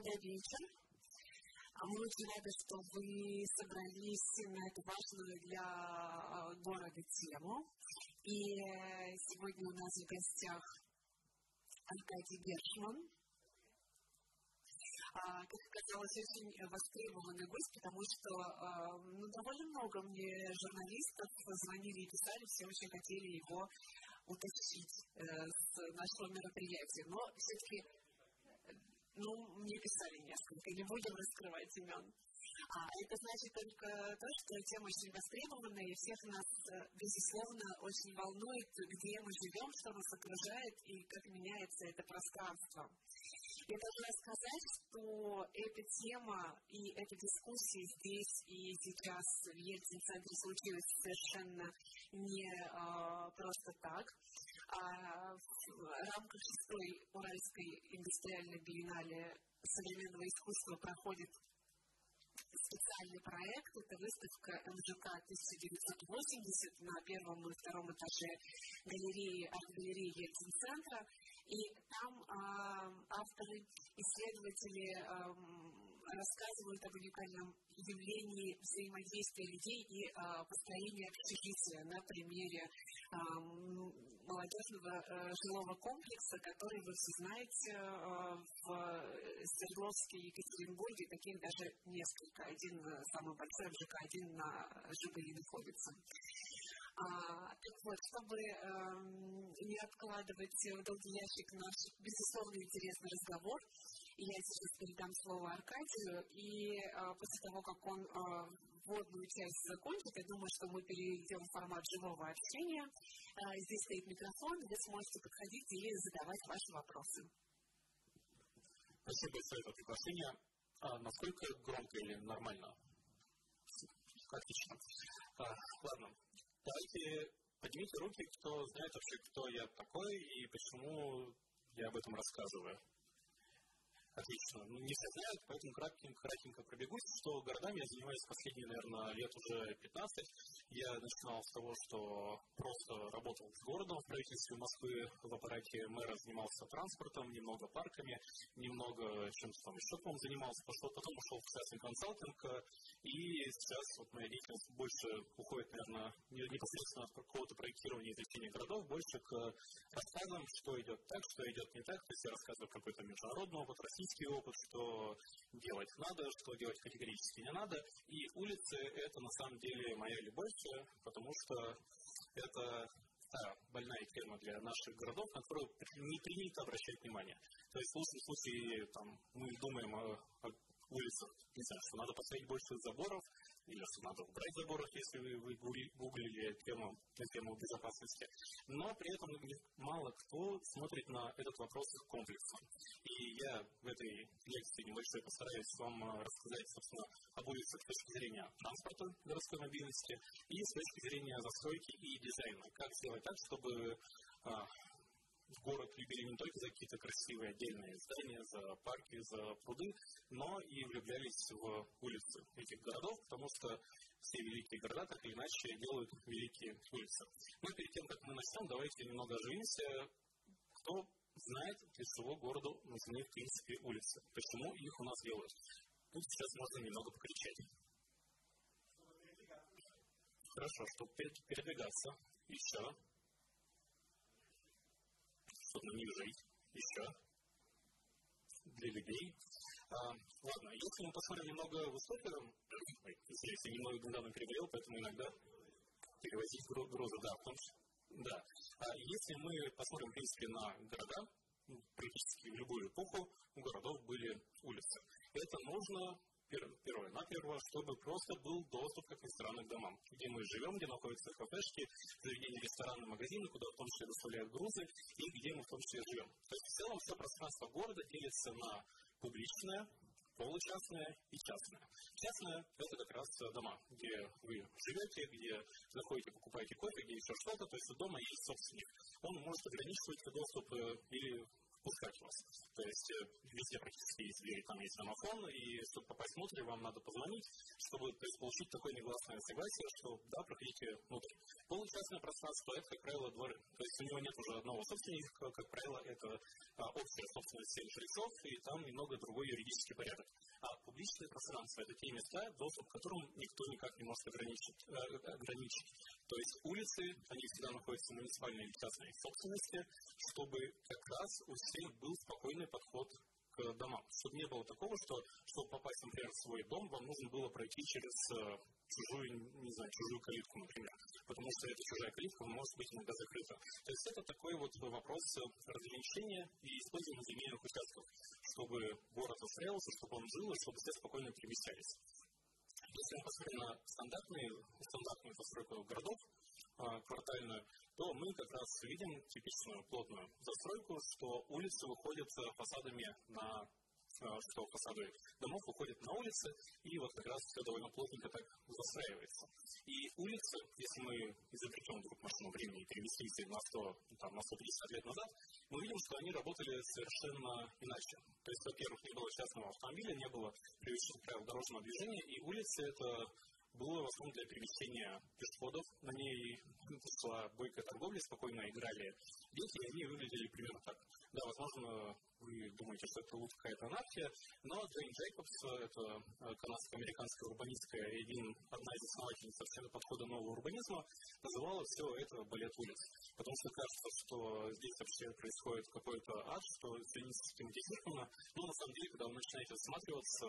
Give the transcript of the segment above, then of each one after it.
Добрый вечер. А мы очень рады, что вы собрались на эту важную для а, города тему. И э, сегодня у нас в гостях Аркадий Гершман, а, как оказалось, очень востребованный гость, потому что ну, довольно много мне журналистов звонили и писали, все очень хотели его утащить э, с нашего мероприятия. Но все-таки ну, мне писали несколько, не будем раскрывать имен. А это значит только то, что тема очень востребована, и всех нас, э, безусловно, очень волнует, где мы живем, что нас окружает и как меняется это пространство. Я должна сказать, что эта тема и эта дискуссия здесь и сейчас в Ельцин-центре случилась совершенно не а, просто так. А в рамках шестой Уральской индустриальной биеннале современного искусства проходит специальный проект. Это выставка МЖК 1980 на первом и втором этаже галереи, арт-галереи Ельцин-центра. И там э, авторы, исследователи э, рассказывают об уникальном явлении взаимодействия людей и э, построения общежития на примере э, молодежного э, жилого комплекса, который вы все знаете э, в Свердловске и Екатеринбурге, таких даже несколько. Один самый большой МЖК, один на Жигули находится. А, так вот, чтобы э, не откладывать в долгий ящик наш, безусловно, интересный разговор, я сейчас передам слово Аркадию, и э, после того, как он э, вводную часть закончит, я думаю, что мы перейдем в формат живого общения. Э, здесь стоит микрофон, вы сможете подходить и задавать ваши вопросы. Спасибо за это приглашение. А насколько громко или нормально? Отлично. А, ладно, Давайте поднимите руки, кто знает вообще, кто я такой и почему я об этом рассказываю. Отлично. Ну, не все поэтому кратенько, кратенько пробегусь, что городами я занимаюсь последние, наверное, лет уже 15. Я начинал с того, что просто работал с городом в правительстве Москвы, в аппарате мэра занимался транспортом, немного парками, немного чем-то там еще, по занимался, пошел, потом ушел в частный консалтинг, и сейчас вот моя деятельность больше уходит, наверное, не, непосредственно от какого-то проектирования и изучения городов, больше к рассказам, что идет так, что идет не так, то есть я рассказываю какой-то международный опыт, российский опыт, что делать надо, что делать категорически не надо. И улицы – это на самом деле моя любовь, потому что это та больная тема для наших городов, на которую не принято обращать внимание. То есть в лучшем случае там, мы думаем о, о улицах, не знаю, что надо поставить больше заборов, или что надо убрать заборы, если вы, вы гуглили тему, тему безопасности. Но при этом мало кто смотрит на этот вопрос комплексно. И я в этой лекции небольшой постараюсь вам э, рассказать, собственно, об улицах с точки зрения транспорта, городской мобильности и с точки зрения застройки и дизайна. Как сделать так, чтобы а, город любили не только за какие-то красивые отдельные здания, за парки, за пруды, но и влюблялись в улицы этих городов, потому что все великие города так или иначе делают великие улицы. Но перед тем, как мы начнем, давайте немного оживимся. Кто знает, для чего городу нужны, в принципе, улицы? Почему их у нас делают? Тут сейчас можно немного покричать. Хорошо, чтобы передвигаться. Еще чтобы не жить еще для людей. А, ладно, если мы посмотрим немного в историю, извините, я немного недавно переводил, поэтому иногда перевозить грузы, да, том числе, да. А если мы посмотрим, в принципе, на города, ну, практически в любую эпоху у городов были улицы. Это нужно первое, на первое, чтобы просто был доступ, к домам, где мы живем, где находятся кафешки, заведения, рестораны, магазины, куда в том числе доставляют грузы, и где мы в том числе живем. То есть в целом все пространство города делится на публичное, получастное и частное. Частное – это как раз дома, где вы живете, где заходите, покупаете кофе, где еще что-то, то есть у дома есть собственник. Он может ограничивать доступ э, или пускать вас. То есть э, везде практически есть двери, там есть домофон, и чтобы попасть внутрь, вам надо позвонить, чтобы то есть, получить такое негласное согласие, что да, проходите внутрь. Получастное пространство – это, как правило, дворы. То есть у него нет уже одного собственника, как правило, это а, общая собственность всех жильцов, и там немного другой юридический порядок. А публичное пространство – это те места, доступ к которым никто никак не может ограничить. Э, ограничить. То есть улицы, они всегда находятся в муниципальной или частной собственности, чтобы как раз у всех был спокойный подход к домам. Чтобы не было такого, что чтобы попасть, например, в свой дом, вам нужно было пройти через э, чужую, не знаю, чужую калитку, например. Потому что эта чужая калитка может быть иногда закрыта. То есть это такой вот вопрос разграничения и использования земельных участков, чтобы город застраивался, чтобы он жил, и чтобы все спокойно перемещались. Если мы посмотрим на стандартные, стандартную постройку городов, а, квартальную, то мы как раз видим типичную плотную застройку, что улицы выходят фасадами на что фасады домов выходят на улицы, и вот как раз все довольно плотненько так застраивается. И улицы, если мы изобретем вдруг машину времени и переместимся на 100, там, на 150 лет назад, мы видим, что они работали совершенно иначе. То есть, во-первых, не было частного автомобиля, не было привычных правил дорожного движения, и улицы это было в основном для перемещения пешеходов. На ней шла бойкая торговля, спокойно играли дети, и они выглядели примерно так. Да, возможно, вы думаете, что это будет какая-то анархия, но Джейн Джейкобс, это э, канадско-американская урбанистская, один, одна из основательниц подхода нового урбанизма, называла все это балет улиц. Потому что кажется, что здесь вообще происходит какой-то ад, что все не систематизировано, но на самом деле, когда вы начинаете осматриваться,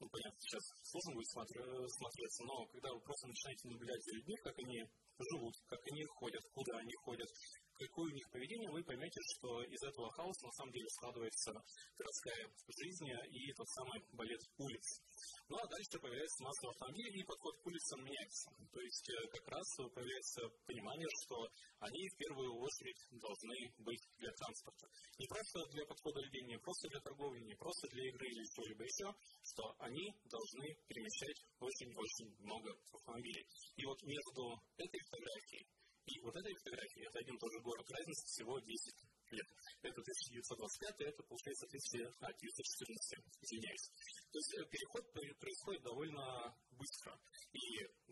ну, понятно, сейчас сложно будет смотреться, но когда вы просто начинаете наблюдать за людьми, как они живут, как они ходят, куда они ходят, какое у них поведение, вы поймете, что из этого хаоса на самом деле складывается городская жизнь и тот самый балет улиц. Ну а дальше появляется масса автомобилей, и подход к улицам меняется. То есть э, как раз появляется понимание, что они в первую очередь должны быть для транспорта. Не просто для подхода людей, не просто для торговли, не просто для игры или чего-либо еще, что они должны перемещать очень-очень много автомобилей. И вот между этой фотографией и вот этой фотографией, это один и тот же город, разница всего 10 лет. Это 1925, это получается 1914, извиняюсь. То есть э, переход происходит довольно быстро. И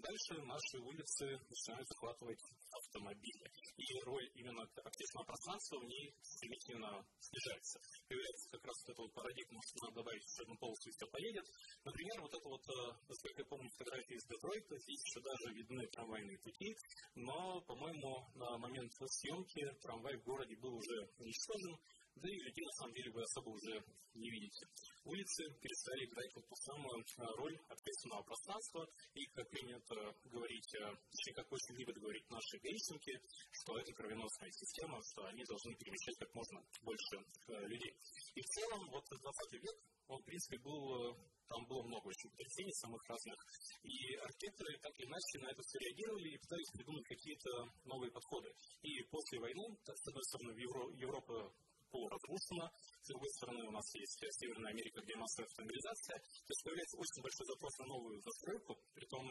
дальше наши улицы начинают захватывать автомобили. И роль именно общественного пространства в ней стремительно снижается. Появляется как раз вот эта вот парадигма, что надо добавить еще одну полосу и все поедет. Например, вот это вот, э, насколько я помню, фотографии из Детройта, здесь еще даже видны трамвайные пути, но, по-моему, на момент съемки трамвай в городе был уже уничтожен, да и людей на самом деле вы особо уже не видите. Улицы перестали играть вот ту самую роль общественного пространства, и, как принято говорить, а, точнее, как очень любят говорить наши гаишники, что это кровеносная система, что они должны перемещать как можно больше а, людей. И в целом, вот 20 век, он, в принципе, был там было много очень потрясений самых разных. И архитекторы так или иначе на это все реагировали и пытались придумать какие-то новые подходы. И после войны, с одной стороны, Европа полуразрушена, с другой стороны, у нас есть Северная Америка, где массовая автомобилизация. То есть появляется очень большой запрос на новую застройку, притом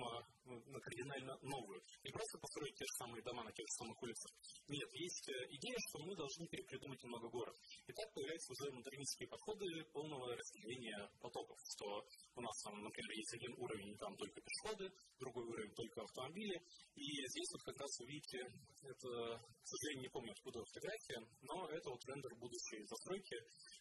ну, на кардинально новую. Не просто построить те же самые дома на тех же самых улицах. Нет, есть э, идея, что мы должны перепридумать немного город. И так появляются уже модернистские подходы полного разделения потоков, что у нас там, например, есть один уровень, там только пешеходы, другой уровень только автомобили. И здесь вот как раз вы видите, это, к сожалению, не помню, откуда фотография, но это вот рендер будущей застройки,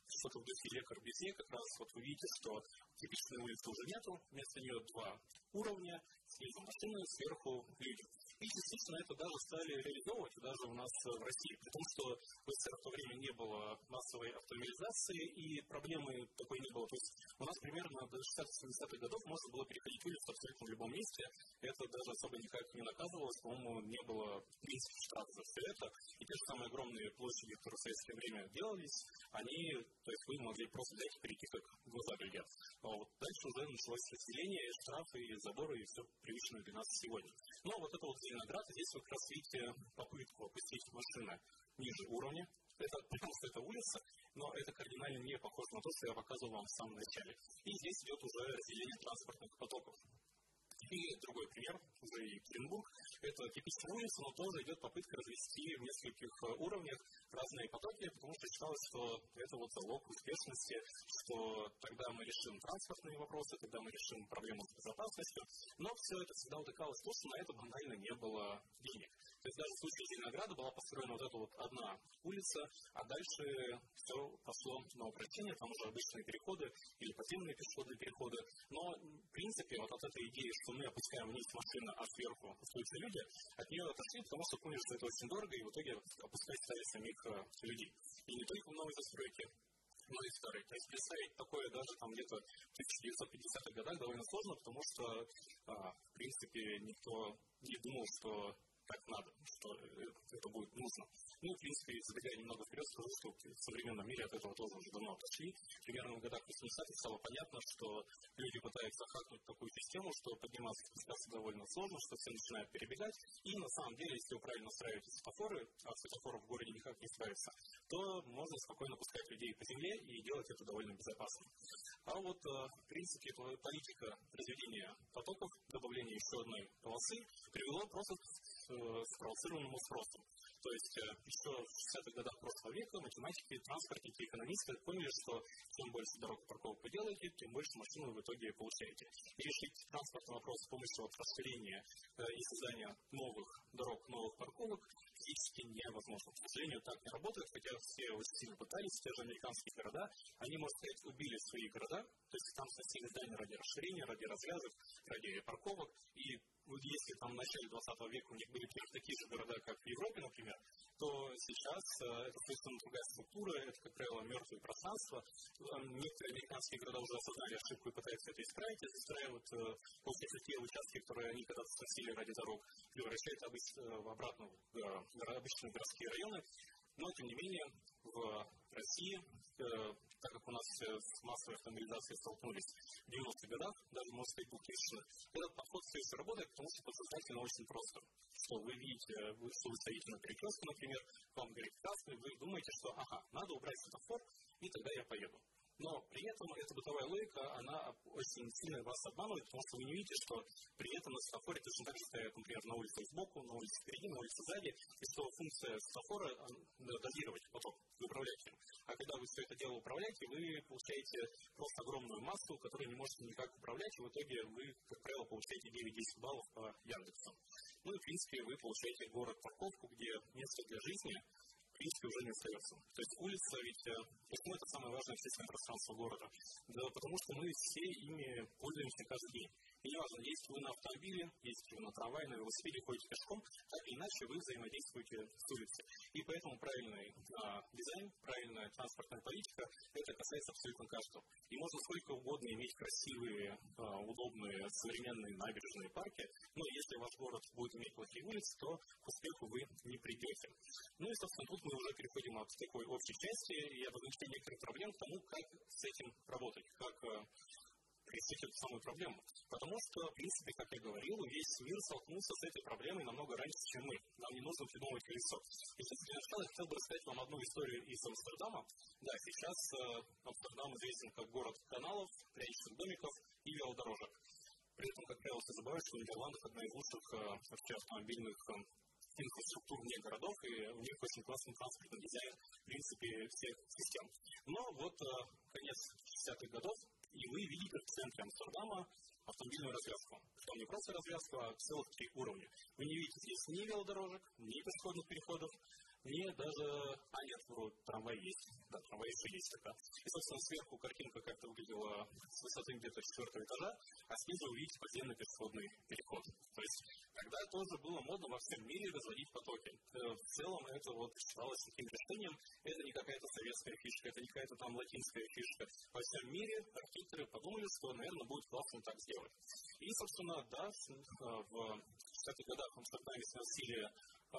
что-то в духе Le Corbusier, как раз вот вы видите, что типичной улицы уже нету, вместо нее два уровня, снизу машины, сверху люди. И действительно это даже стали реализовывать даже у нас в России, при том, что в СССР в то время не было массовой автомобилизации и проблемы такой не было. То есть у нас примерно до 60-70-х годов можно было переходить улицу абсолютно в любом месте, это даже особо никак не наказывалось, по-моему, не было в принципе штрафа за все это. И те же самые огромные площади, которые в советское время делались, они, то есть вы могли просто взять и перейти как глаза глядят. А вот дальше уже началось расселение, штрафы, заборы, и все привычное для нас сегодня. Но вот это вот Зеленоград, здесь вы как раз видите попытку опустить машины ниже уровня. Это, потому что это улица, но это кардинально не похоже на то, что я показывал вам в самом начале. И здесь идет уже разделение транспортных потоков. И другой пример, уже Екатеринбург, это типичная улица, но тоже идет попытка развести в нескольких э, уровнях разные потоки, потому что считалось, что это вот залог успешности, что тогда мы решим транспортные вопросы, тогда мы решим проблему с безопасностью, но все это всегда утыкалось в то, что на это банально не было денег. То есть даже в случае Зеленограда была построена вот эта вот одна улица, а дальше все пошло на упрощение, там уже обычные переходы или подземные пешеходные переходы. Но, в принципе, вот от этой идеи, что мы опускаем вниз машины, а сверху остаются люди, от нее отошли, потому что поняли, что это очень дорого, и в итоге опускать стали самих э, людей. И не только в новой застройке, но и старой. То есть представить такое даже там где-то в 1950-х годах довольно сложно, потому что, а, в принципе, никто не думал, что так надо, что это будет нужно. Ну, в принципе, забегая немного вперед, скажу, что в современном мире от этого тоже уже давно отошли. Примерно в годах 80-х стало понятно, что люди пытаются хакнуть такую систему, что подниматься спускаться довольно сложно, что все начинают перебегать. И на самом деле, если вы правильно настраиваете светофоры, а светофоров в городе никак не ставится, то можно спокойно пускать людей по земле и делать это довольно безопасно. А вот, э, в принципе, политика разведения потоков, добавления еще одной полосы привело просто спровоцированному спросу. То есть э, еще в 60-х годах прошлого века математики, транспортники, экономисты поняли, что чем больше дорог парковок вы делаете, тем больше машин вы в итоге получаете. И решить транспортный вопрос с помощью вот расширения э, и создания новых дорог, новых парковок физически невозможно. К сожалению, так не работает, хотя все очень сильно пытались, те же американские города, они, можно сказать, убили свои города, то есть там сносили здания ради расширения, ради развязок, ради парковок, и вот если там в начале 20 века у них были такие же города, как в Европе, например, то сейчас э, это совершенно другая структура, это, как правило, мертвые пространства. Некоторые американские города уже осознали ошибку и пытаются это исправить, и застраивают э, после те участки, которые они когда-то сносили ради дорог, превращают обычно э, в обратно в обычные городские районы. Но, тем не менее, в России, э, так как у нас с массовой автомобилизацией столкнулись в 90-х годах, даже, можно сказать, 2000 этот подход все еще работает, потому что подсознательно очень просто. Что вы видите, вы, что вы стоите на перекрестке, например, вам горит красный, вы думаете, что ага, надо убрать светофор, и тогда я поеду. Но при этом эта бытовая логика, она очень сильно вас обманывает, потому что вы не видите, что при этом на светофоре точно так же стоят, например, на улице сбоку, на улице впереди, на улице сзади, и что функция светофора дозировать поток, вы управляете им. А когда вы все это дело управляете, вы получаете просто огромную массу, которую не можете никак управлять, и в итоге вы, как правило, получаете 9-10 баллов по Яндексу. Ну и, в принципе, вы получаете город-парковку, где место для жизни принципе, уже не остается. То есть улица ведь, э, почему это самое важное общественное пространство города? Да потому что мы все ими пользуемся каждый день. Неважно, есть вы на автомобиле, есть вы на трамвае, на велосипеде, ходите пешком, так или иначе вы взаимодействуете с улицей. И поэтому правильный а, дизайн, правильная транспортная политика, это касается абсолютно каждого. И можно сколько угодно иметь красивые, а, удобные, современные набережные парки, но если ваш город будет иметь плохие улицы, то к успеху вы не придете. Ну и, собственно, тут мы уже переходим от такой общей части и обозначения некоторых проблем к тому, как с этим работать, как а, решить эту самую проблему. Потому что, в принципе, как я говорил, весь мир столкнулся с этой проблемой намного раньше, чем мы. Нам не нужно придумывать колесо. И сейчас для начала я хотел бы рассказать вам одну историю из Амстердама. Да, сейчас э, Амстердам известен как город каналов, пряничных домиков и велодорожек. При этом, как правило, все забывают, что Нидерландах одна из лучших э, вообще автомобильных э, инфраструктур вне городов, и у них очень классный транспортный дизайн, в принципе, всех систем. Но вот э, конец 60-х годов, и вы видите в центре Амстердама автомобильную развязку. Причем не просто развязку, а целых три уровня. Вы не видите здесь ни велодорожек, ни пешеходных переходов, ни даже... А, нет, вроде трамвай есть. Да, трамвай еще есть такая. И, собственно, сверху картинка как-то выглядела с высоты где-то четвертого этажа, а снизу вы видите подземный пешеходный переход. То есть тогда тоже было модно во всем мире разводить потоки. Э, в целом это вот считалось таким решением. Это не какая-то советская фишка, это не какая-то там латинская фишка. Во всем мире архитекторы подумали, что, наверное, будет классно так сделать. И, собственно, да, в 60-х годах в Амстердаме сносили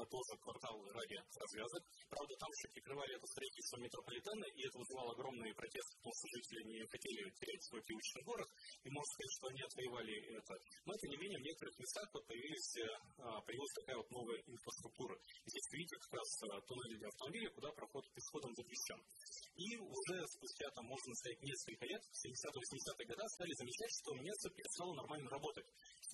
тоже квартал ради развязок. Правда, там все прикрывали это строительство метрополитена, и это вызывало огромные протесты, потому что жители не хотели терять свой привычный город, и можно сказать, что они отвоевали это. Но, тем не менее, в некоторых местах вот появились, а, появилась такая вот новая инфраструктура. И здесь видите как раз а, туннели для автомобиля, куда проход пешеходом запрещен. И уже спустя, там, можно сказать, несколько лет, в 70-80-е годы, стали замечать, что место перестало нормально работать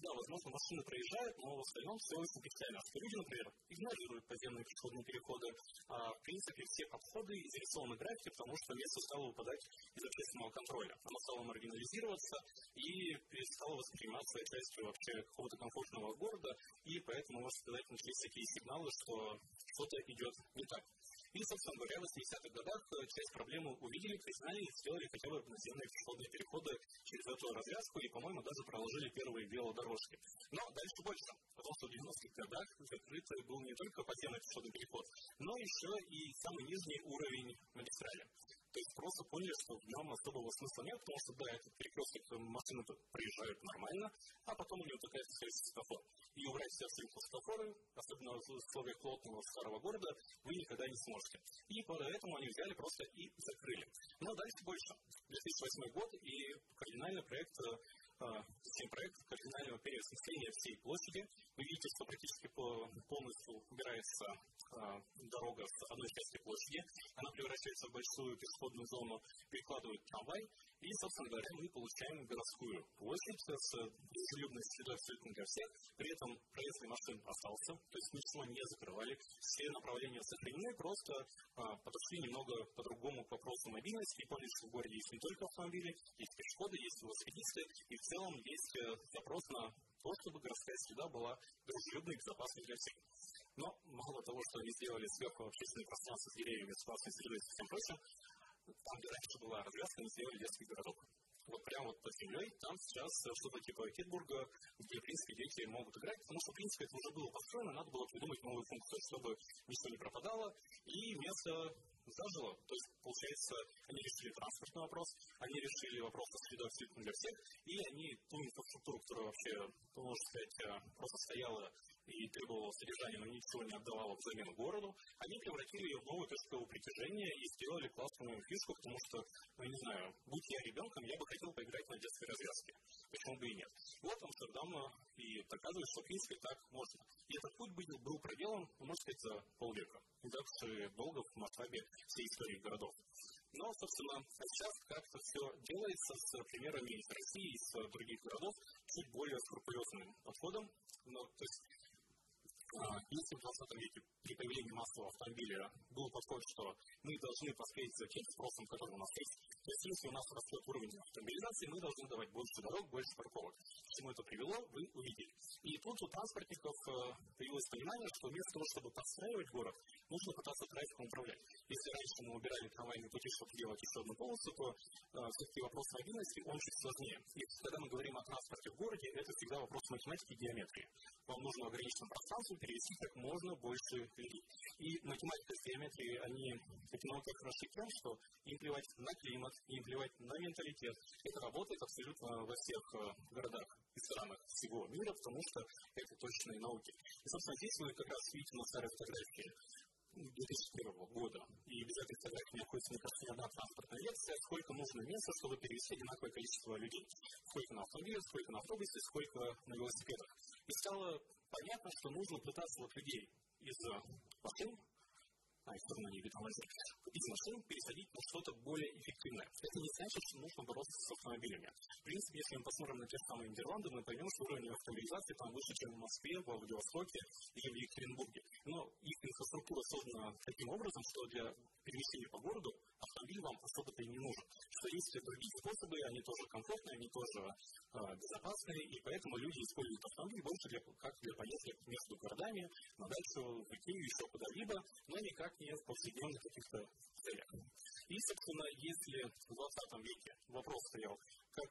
да, возможно, машины проезжают, но в остальном все очень. А люди, например, игнорируют подземные пешеходные переходы. А, в принципе, все подходы зарисованы графики, потому что место стало выпадать из общественного контроля. Оно стало маргинализироваться и перестало восприниматься частью вообще какого-то комфортного города, и поэтому, можно сказать, начались такие сигналы, что что-то идет не так. И, собственно говоря, в 80-х годах э, часть проблемы увидели, признали и сделали хотя бы наземные пешеходные переходы через эту развязку и, по-моему, даже проложили первые велодорожки. Но дальше больше, потому в 90-х годах закрыт был не только подземный пешеходный переход, но еще и самый нижний уровень магистрали. То есть просто поняли, что в нем особого смысла нет, потому что, да, этот перекресток машины проезжают нормально, а потом у него такая связь светофор. И убрать все абсолютно светофоры, особенно в условиях плотного старого города, вы никогда не сможете. И поэтому они взяли просто и закрыли. Но дальше больше. 2008 год и кардинальный проект систем проект кардинального переосмысления всей площади. Вы видите, что практически полностью убирается дорога с одной части площади, она превращается в большую пешеходную зону, перекладывают трамвай, и, собственно говоря, мы получаем городскую площадь с дружелюбной средой абсолютно для всех, при этом проезд машин остался, то есть ничего не закрывали, все направления сохранены, просто а, подошли немного по-другому к вопросу мобильности. И поняли, что в городе есть не только автомобили, есть пешеходы, есть велосипедисты, и в целом есть э, запрос на то, чтобы городская среда была дружелюбной и безопасной для всех. Но мало того, что они сделали сверху общественное пространство с деревьями, с классной средой и всем прочим, там, где раньше была развязка, они сделали детский городок. Вот прямо вот под землей, там сейчас что-то типа Китбурга, где, в принципе, дети могут играть, потому что, в принципе, это уже было построено, надо было придумать новую функцию, чтобы ничего не пропадало, и место зажило. То есть, получается, они решили транспортный вопрос, они решили вопрос со средой абсолютно для всех, и они ту инфраструктуру, которая вообще, можно сказать, просто стояла и требовала содержания, но ничего не отдавала взамен городу, они превратили ее в новую точку притяжения и сделали классную фишку, потому что, ну, не знаю, будь я ребенком, я бы хотел поиграть на детской развязке. Почему бы и нет? Вот Амстердам и доказывает, что, в принципе, так можно. И этот путь был, был проделан, можно сказать, за полвека. И долго в масштабе всей истории городов. Но, собственно, сейчас как-то все делается с примерами из России, из других городов, чуть более скрупулезным подходом. Но, то есть если в 20 веке при появлении массового автомобиля был подход, что мы должны поспеть за тем спросом, который у нас есть, то есть если у нас растет уровень автомобилизации, мы должны давать больше дорог, больше парковок. К чему это привело, вы увидели. И тут у транспортников э, появилось понимание, что вместо того, чтобы подстраивать город, нужно пытаться трафиком управлять. Если раньше мы убирали трамвайные пути, чтобы делать еще одну полосу, то э, все-таки вопрос мобильности, он чуть сложнее. И когда мы говорим о транспорте в городе, это всегда вопрос математики и геометрии. Вам нужно в ограниченном перевести как можно больше людей. И математика с геометрией, они эти науки хороши тем, что им плевать на климат, им плевать на менталитет. Это работает абсолютно во всех э, городах и странах всего мира, потому что это точные науки. И, собственно, здесь вы как раз видите на старой фотографии 2001 года. И без этой фотографии не находится, мне кажется, ни одна транспортная лекция, сколько нужно места, чтобы перевести одинаковое количество людей. Сколько на автомобилях, сколько на автобусе, сколько на велосипедах. И стало понятно, что нужно пытаться вот людей из машин а из стороны невидимости, из машин пересадить на что-то более эффективное. Это не значит, что нужно бороться с автомобилями. В принципе, если мы посмотрим на те же самые Нидерланды, мы поймем, что уровень автомобилизации там выше, чем в Москве, во Владивостоке или в Екатеринбурге. Но их инфраструктура создана таким образом, что для перемещения по городу автомобиль вам особо-то и не нужен. Что есть другие способы, они тоже комфортные, они тоже э, безопасные, и поэтому люди используют автомобиль больше для, как для поездок между городами, на дачу, в Икею, еще куда-либо, но никак не в повседневных каких-то целях. И, собственно, если в 20 веке вопрос стоял, как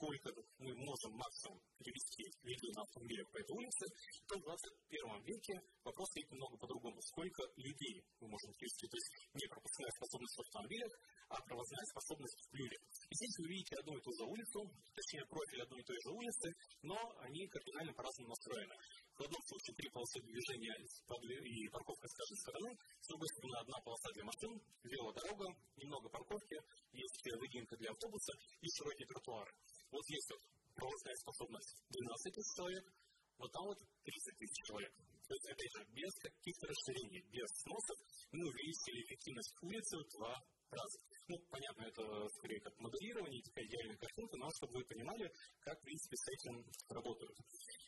сколько мы можем максимум перевести людей на автомобилях по этой улице, то в 21 веке вопрос стоит немного по-другому. Сколько людей мы можем перевести? То есть не пропускная способность в автомобилях, а провозная способность в людях. И здесь вы видите одну и ту же улицу, точнее профиль одной и той же улицы, но они кардинально по-разному настроены. В одном случае три полосы движения и парковка с каждой стороны, с другой стороны одна полоса для машин, велодорога, немного парковки, есть выгинка для автобуса и широкие тротуары. Вот здесь вот проводная способность 12 тысяч человек, вот там вот 30 тысяч человек. То есть, опять же, без каких-то расширений, без сносов, мы увеличили эффективность улицы в два раза. Ну, понятно, это скорее как моделирование, такая идеальная картинка, но чтобы вы понимали, как, в принципе, с этим работают.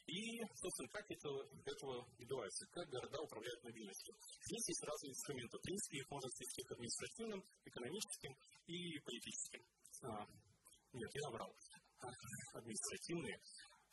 И, собственно, как это, этого добивается, как города управляют мобильностью. Здесь есть разные инструменты. В принципе, их можно свести к административным, экономическим и политическим. А, нет, я набрал. Административные,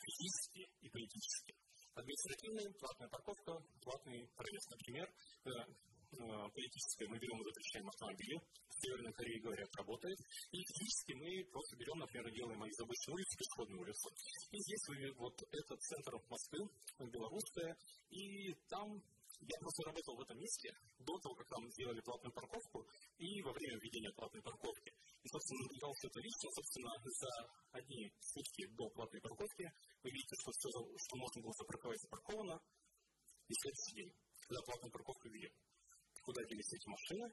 физические и политические. Административные, платная парковка, платный проезд. Например, э, э, политическое мы берем и запрещаем автомобили, в Северной Корее, говорят, работает, и физически мы просто берем, например, делаем из обычной улицы пешеходную улицу. И здесь вы, вот этот центр Москвы, белорусская, и там я просто работал в этом месте до того, как там сделали платную парковку и во время введения платной парковки. И, собственно, наблюдал все это лично, собственно, за одни сутки до платной парковки вы видите, что все, что можно было запарковать, запарковано. И следующий день, когда платную парковку ввели, куда делись эти машины,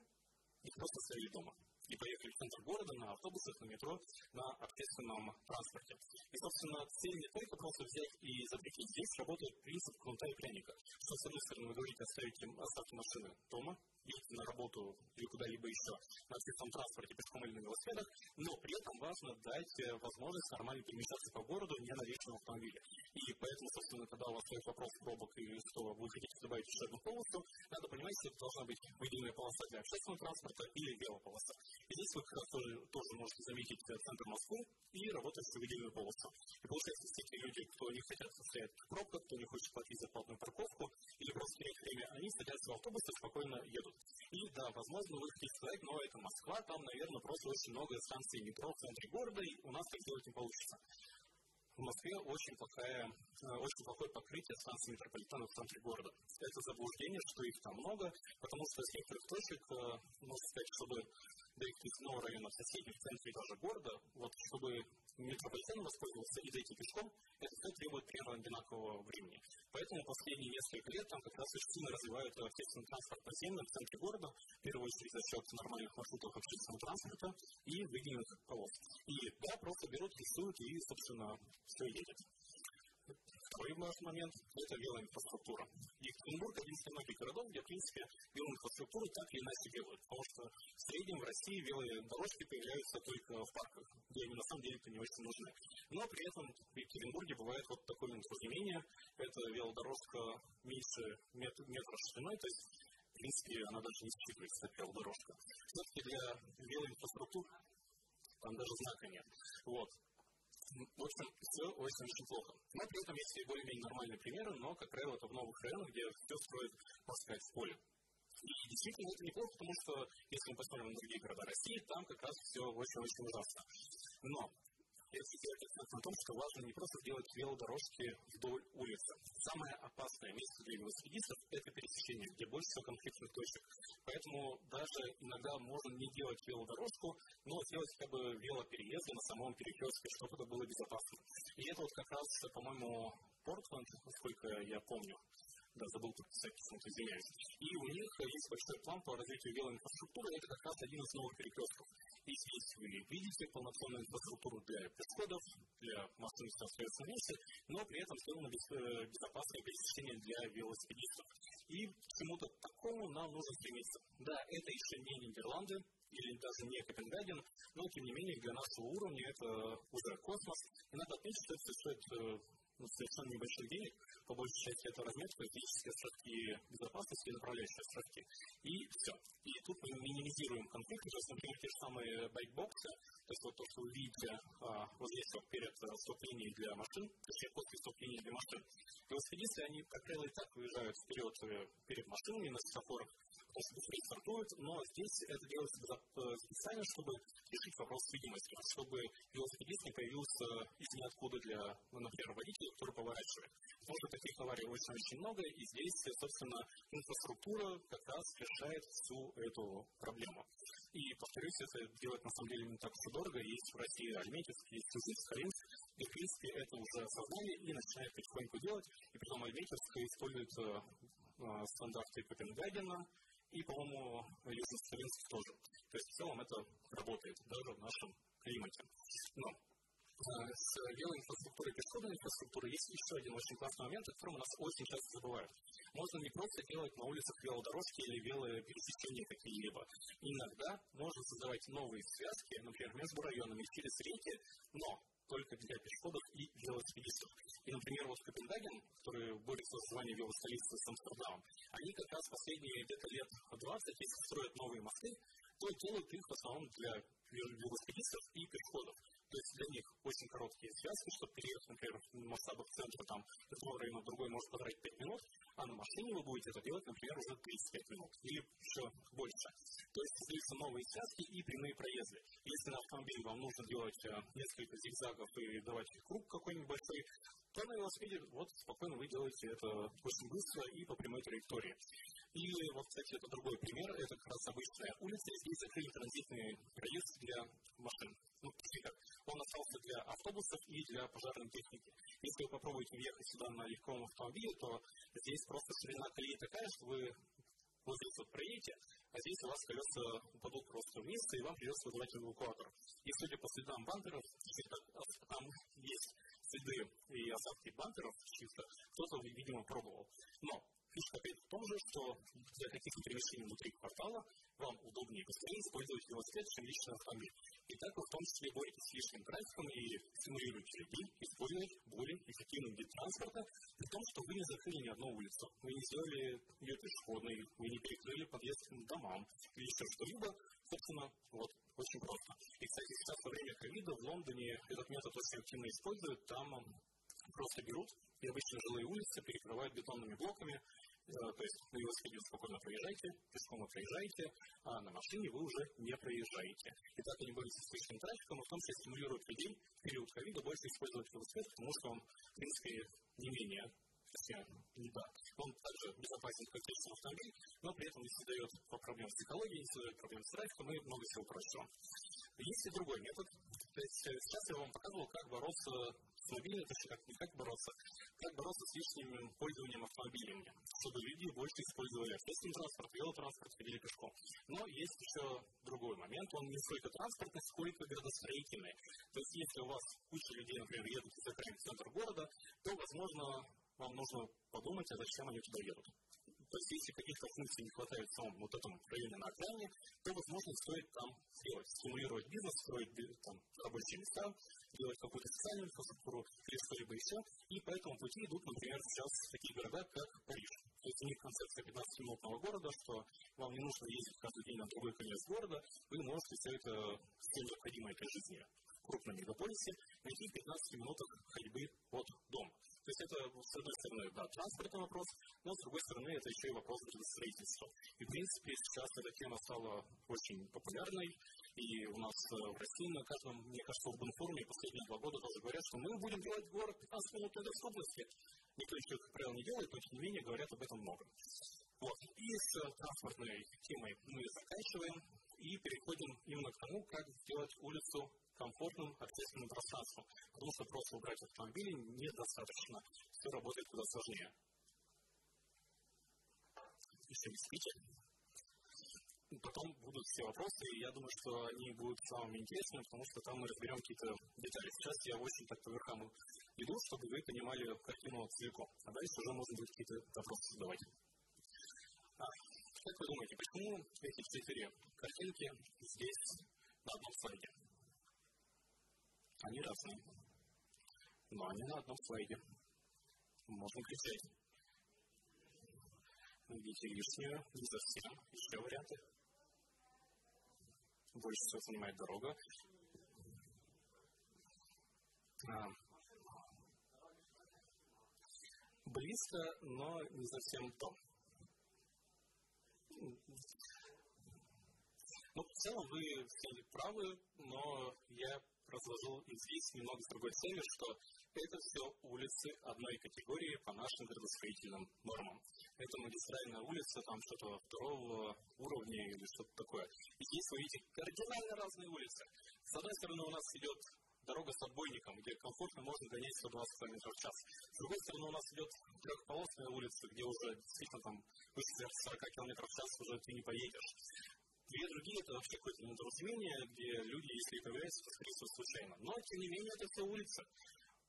их просто стояли дома и поехали в центр города на автобусах, на метро, на общественном транспорте. И, собственно, цель не только просто взять и запретить. Здесь работает принцип кнута и пряника. Что, с одной стороны, вы говорите, оставить оставьте машины дома, едете на работу или куда-либо еще на общественном транспорте, пешком или на велосипедах, но при этом важно дать э, возможность нормально перемещаться по городу не на личном автомобиле. И поэтому, собственно, когда у вас стоит вопрос пробок и что вы хотите добавить еще одну полосу, надо понимать, что это должна быть выделенная полоса для общественного транспорта или велополоса. И здесь вы как раз тоже, тоже можете заметить э, центр Москвы и работающую выделенную полосу. И получается, все те люди, кто не хотят стоять в кто не хочет платить за платную парковку или просто терять время, они садятся в автобус и спокойно едут. И да, возможно, вы хотите сказать, но это Москва, там, наверное, просто очень много станций метро в центре города, и у нас так делать не получится в Москве очень, плохая, э, очень плохое покрытие станций метрополитена в центре города. Это заблуждение, что их там много, потому что с некоторых точек, э, можно сказать, чтобы дойти из нового района соседних центре даже города, вот чтобы метрополитен воспользовался и дойти пешком, это все требует примерно одинакового времени. Поэтому последние несколько лет там как раз сильно развивают общественный транспорт наземный в центре города, в первую очередь за счет нормальных маршрутов общественного транспорта и выделенных полос. И да, просто берут, рисуют и, собственно, все едет. Второй важный момент – это велоинфраструктура. Екатеринбург – один из многих городов, где, в принципе, велоинфраструктуру так или иначе делают, потому что в среднем в России велодорожки появляются только в парках, где они на самом деле это не очень нужны. Но при этом в Екатеринбурге бывает вот такое недоразумение. Это велодорожка меньше метра, метра шириной, то есть в принципе, она даже не считывается, как велодорожка. Все-таки для велоинфраструктуры там даже знака нет. Вот. В общем, все очень-очень плохо. Но при этом есть и более-менее нормальные примеры, но, как правило, это в новых районах, где все строят, можно сказать, в поле. И действительно это неплохо, потому что если мы посмотрим на другие города России, там как раз все очень-очень ужасно. Но если делать акцент том, что важно не просто делать велодорожки вдоль улицы. Самое опасное место для велосипедистов – это пересечение, где больше всего конфликтных точек. Поэтому даже иногда можно не делать велодорожку, но сделать хотя бы велопереезды на самом перекрестке, чтобы это было безопасно. И это вот как раз, по-моему, Портленд, насколько я помню, да, забыл подписать, почему-то извиняюсь. И у них есть большой план по развитию велоинфраструктуры, это как раз один из новых перекрестков. И здесь вы видите полноценную инфраструктуру для пешеходов, для машин в соответственном месте, но при этом сделано э, безопасное пересечение для велосипедистов. И к чему-то такому нам нужно стремиться. Да, это еще не Нидерланды, или даже не Копенгаген, но тем не менее для нашего уровня это уже космос. И надо отметить, что это стоит э, ну, совершенно небольших денег, по большей части это разметка, физические островки безопасности направляющие островки. И все. И тут мы минимизируем конфликты, то есть, например, те же самые байкбоксы, то есть вот то, что вы видите а, вот здесь вот перед стоп-линией для машин, точнее после стоп-линии для машин, велосипедисты, они, как правило, и так выезжают вперед э, перед машинами на светофорах, быстрее стартуют, но здесь это делается э, специально, чтобы решить вопрос с видимостью, чтобы велосипедист не появился из ниоткуда для, ну, например, водителя, который поворачивает. Потому что таких аварий очень-очень много, и здесь, собственно, инфраструктура как раз решает всю эту проблему. И, повторюсь, это делать на самом деле не так уж дорого. Есть в России Альметьевск, есть Чужик, Каринск, и, в принципе, это уже осознали и начинают потихоньку делать. И потом Альметьевск использует э, стандарты Копенгагена, и, по-моему, Южно-Сахалинск тоже. То есть в целом это работает даже в нашем климате. Но с велоинфраструктурой и пешеходной инфраструктурой есть еще один очень классный момент, о котором у нас очень часто забывают. Можно не просто делать на улицах велодорожки или велопересечения какие-либо. Иногда можно создавать новые связки, например, между районами через реки, но только для пешеходов и велосипедистов. И, например, вот Копенгаген, который борется за звание велостолицы с Амстердамом, они как раз последние где-то лет 20, если строят новые мосты, то делают их в основном для велосипедистов и пешеходов. То есть для них очень короткие связки, чтобы переехать, например, в масштабах центра, там, из района другой может потратить 5 минут, а на машине вы будете это делать, например, уже 35 минут или еще больше. То есть создаются новые связки и прямые проезды. Если на автомобиле вам нужно делать э, несколько зигзагов и давать круг какой-нибудь большой, то на велосипеде вот спокойно вы делаете это очень быстро и по прямой траектории. И вот, кстати, это другой пример, это как раз обычная улица, здесь закрыли транзитный проезд для машин. Ну, как, он остался для автобусов и для пожарной техники. Если вы попробуете въехать сюда на легковом автомобиле, то здесь просто ширина колеи такая, что вы вот здесь вот проедете, а здесь у вас колеса упадут просто вниз, и вам придется вызывать эвакуатор. И судя по следам бамперов, там есть следы и осадки бамперов чисто, кто-то, видимо, пробовал. Но Фишка опять в том же, что для каких-то перемещений внутри квартала вам удобнее быстрее использовать велосипед, чем личный автомобиль. И так вы в том числе боретесь с лишним трафиком и стимулируете людей использовать более эффективный вид транспорта, при том, что вы не закрыли ни одну улицу. Вы не сделали ее пешеходной, вы не перекрыли подъезд к домам или еще что-либо. Собственно, вот, очень просто. И, кстати, сейчас во время ковида в Лондоне этот метод очень активно используют. Там просто берут и обычно жилые улицы перекрывают бетонными блоками, Э, то есть на велосипеде спокойно проезжаете, пешком вы проезжаете, а на машине вы уже не проезжаете. И так они борются с лишним трафиком, и в том числе стимулируют людей в период ковида больше использовать велосипед, потому что он, в принципе, не менее не да. Он также безопасен, как личный автомобиль, но при этом не создает проблем с не создает проблем с трафиком и много всего прочего. Есть и другой метод. То есть э, сейчас я вам показывал, как бороться с мобильным, точнее, как, не как бороться, как бороться с лишним пользованием автомобилями, чтобы люди больше использовали общественный транспорт, велотранспорт, ходили пешком. Но есть еще другой момент, он не столько транспортный, сколько градостроительный. То есть если у вас куча людей, например, едут в центр города, то, возможно, вам нужно подумать, а зачем они туда едут. То есть, если каких-то функций не хватает в самом вот этом районе на окраине, то, возможно, стоит там делать, стимулировать бизнес, строить там, рабочие места, делать какую-то социальную инфраструктуру или что-либо еще. И по этому пути идут, например, сейчас такие города, как Париж. То есть у них концепция 15-минутного города, что вам не нужно ездить каждый день на другой конец города, вы можете все это все необходимое для жизни в крупном мегаполисе найти в 15 минутах ходьбы от дома. То есть это, с одной стороны, да, транспортный вопрос, но с другой стороны, это еще и вопрос строительства. И, в принципе, сейчас эта тема стала очень популярной, и у нас э, в России на каждом, мне кажется, в форуме последние два года тоже говорят, что мы будем делать город 15 минутной доступности. Никто еще, как правило, не делает, но, тем не менее, говорят об этом много. Вот. И с транспортной темой мы заканчиваем и переходим именно к тому, как сделать улицу комфортным общественным пространством. Потому что просто убрать автомобили недостаточно. Все работает куда сложнее. Еще не спите. Потом будут все вопросы, и я думаю, что они будут самыми интересными, потому что там мы разберем какие-то детали. Сейчас я очень так по верхам иду, чтобы вы понимали картину целиком. А дальше уже можно будет какие-то вопросы задавать. А, как вы думаете, почему эти четыре картинки здесь на одном слайде? Они разные. Но они на одном слайде. Можно кричать. Видите лишнюю, не совсем. Еще варианты. Больше всего занимает дорога. А, близко, но не совсем то. Ну, в целом вы все правы, но я разложил здесь немного с другой целью, что это все улицы одной категории по нашим градостроительным нормам. Это магистральная улица, там что-то второго уровня или что-то такое. И здесь вы видите кардинально разные улицы. С одной стороны у нас идет дорога с отбойником, где комфортно можно гонять 120 км в час. С другой стороны у нас идет трехполосная улица, где уже действительно там выше 40 км в час уже ты не поедешь. Две другие это вообще какое-то недоразумение, где люди, если это является, то скорее случайно. Но, тем не менее, это все улица.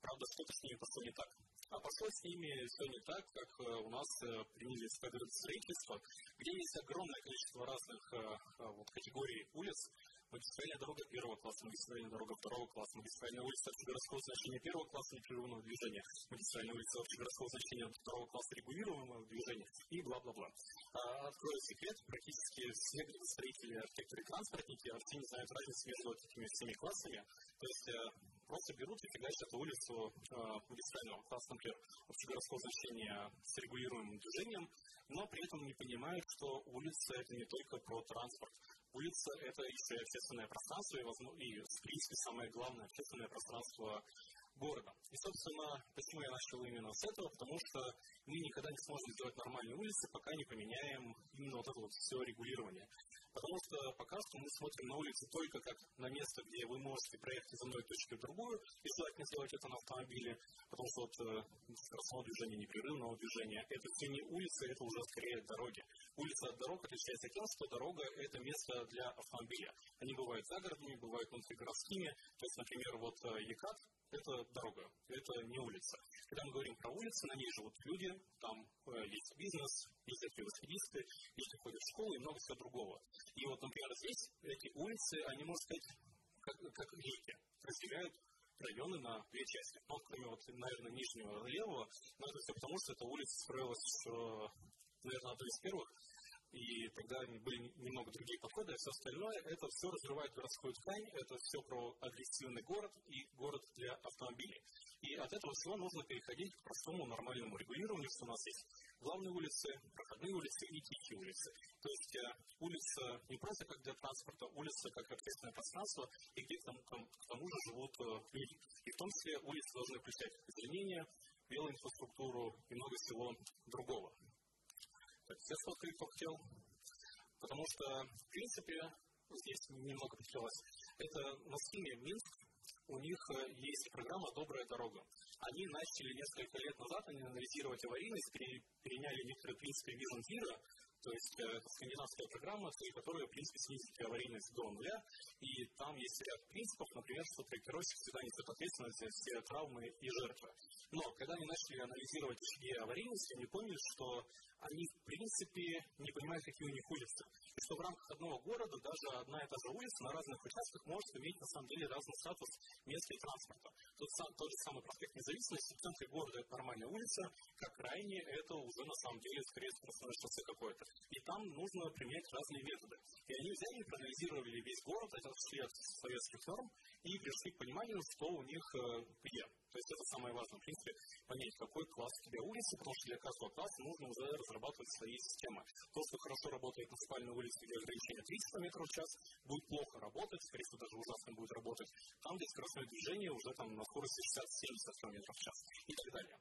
Правда, что-то с ними пошло не так. А пошло с ними все не так, как э, у нас э, принялись строительство, где есть огромное количество разных э, вот, категорий улиц, магистральная дорога первого класса, магистральная дорога второго класса, магистральная улица общегородского значения первого класса непрерывного движения, магистральная улица общегородского значения второго класса регулируемого движения и бла-бла-бла. А, открою секрет, практически все строители, архитекторы и транспортники вообще не знают разницы между этими всеми классами. То есть э, просто берут и фигачат улицу э, магистрального класса, например, общегородского значения с регулируемым движением, но при этом не понимают, что улица это не только про транспорт. Улица – это еще и общественное пространство, и, возможно, и, в принципе, самое главное, общественное пространство города. И, собственно, почему я начал именно с этого, потому что мы никогда не сможем сделать нормальные улицы, пока не поменяем именно вот это вот все регулирование. Потому что пока что мы смотрим на улицы только как на место, где вы можете проехать из одной точки в другую, и желательно сделать это на автомобиле, потому что вот э, скоростного движения, непрерывного движения, это все не улицы, это уже скорее дороги. Улица от дорог отличается тем, что дорога – это место для автомобиля. Они бывают загородными, бывают внутригородскими. То есть, например, вот э, Екат – это дорога, это не улица. Когда мы говорим про улицы, на ней живут люди, там э, есть бизнес, есть велосипедисты, есть ходят в школу и много всего другого. И вот, например, здесь эти улицы, они, можно сказать, как, как реки, разделяют районы на две части. Ну, кроме вот, наверное, нижнего левого, но это все потому, что эта улица строилась еще, наверное, одной из первых, и тогда были немного другие подходы, а все остальное, это все разрывает городскую ткань, это все про агрессивный город и город для автомобилей. И от этого всего нужно переходить к простому нормальному регулированию, что у нас есть главные улицы, проходные улицы и тихие улицы. То есть э, улица не просто как для транспорта, улица как общественное пространство, и где к тому, к тому же живут э, люди. И в том числе улицы должны включать озеленение, велоинфраструктуру и много всего другого. Сфоткали, кто хотел. Потому что, в принципе, здесь немного потерялось. Это на схеме Минск, у них э, есть программа «Добрая дорога». Они начали несколько лет назад анализировать аварийность, переняли некоторые принципы Zero, то есть это скандинавская программа, цель которой, в принципе, снизить аварийность до нуля. И там есть ряд принципов, например, что проектировщик всегда несет ответственность за все травмы и жертвы. Но когда они начали анализировать рычаги аварийности, они поняли, что они, в принципе, не понимают, какие у них улицы. И что в рамках одного города даже одна и та же улица на разных участках может иметь, на самом деле, разный статус места и транспорта. Тот, сам, тот же самый проспект независимости в центре города это нормальная улица, как крайне это уже, на самом деле, скорее скоростное шоссе какое-то. И там нужно применять разные методы. И они взяли и проанализировали весь город, это след советских норм, и пришли к пониманию, что у них э, где. То есть это самое важное, в принципе, понять, какой класс у тебя улицы, потому что для каждого класса нужно уже разрабатывать свои системы. То, что хорошо работает на спальной улице, где ограничение 30 км в час, будет плохо работать, скорее всего, даже ужасно будет работать. Там, где скоростное движение уже там на скорости 60-70 км в час и так далее.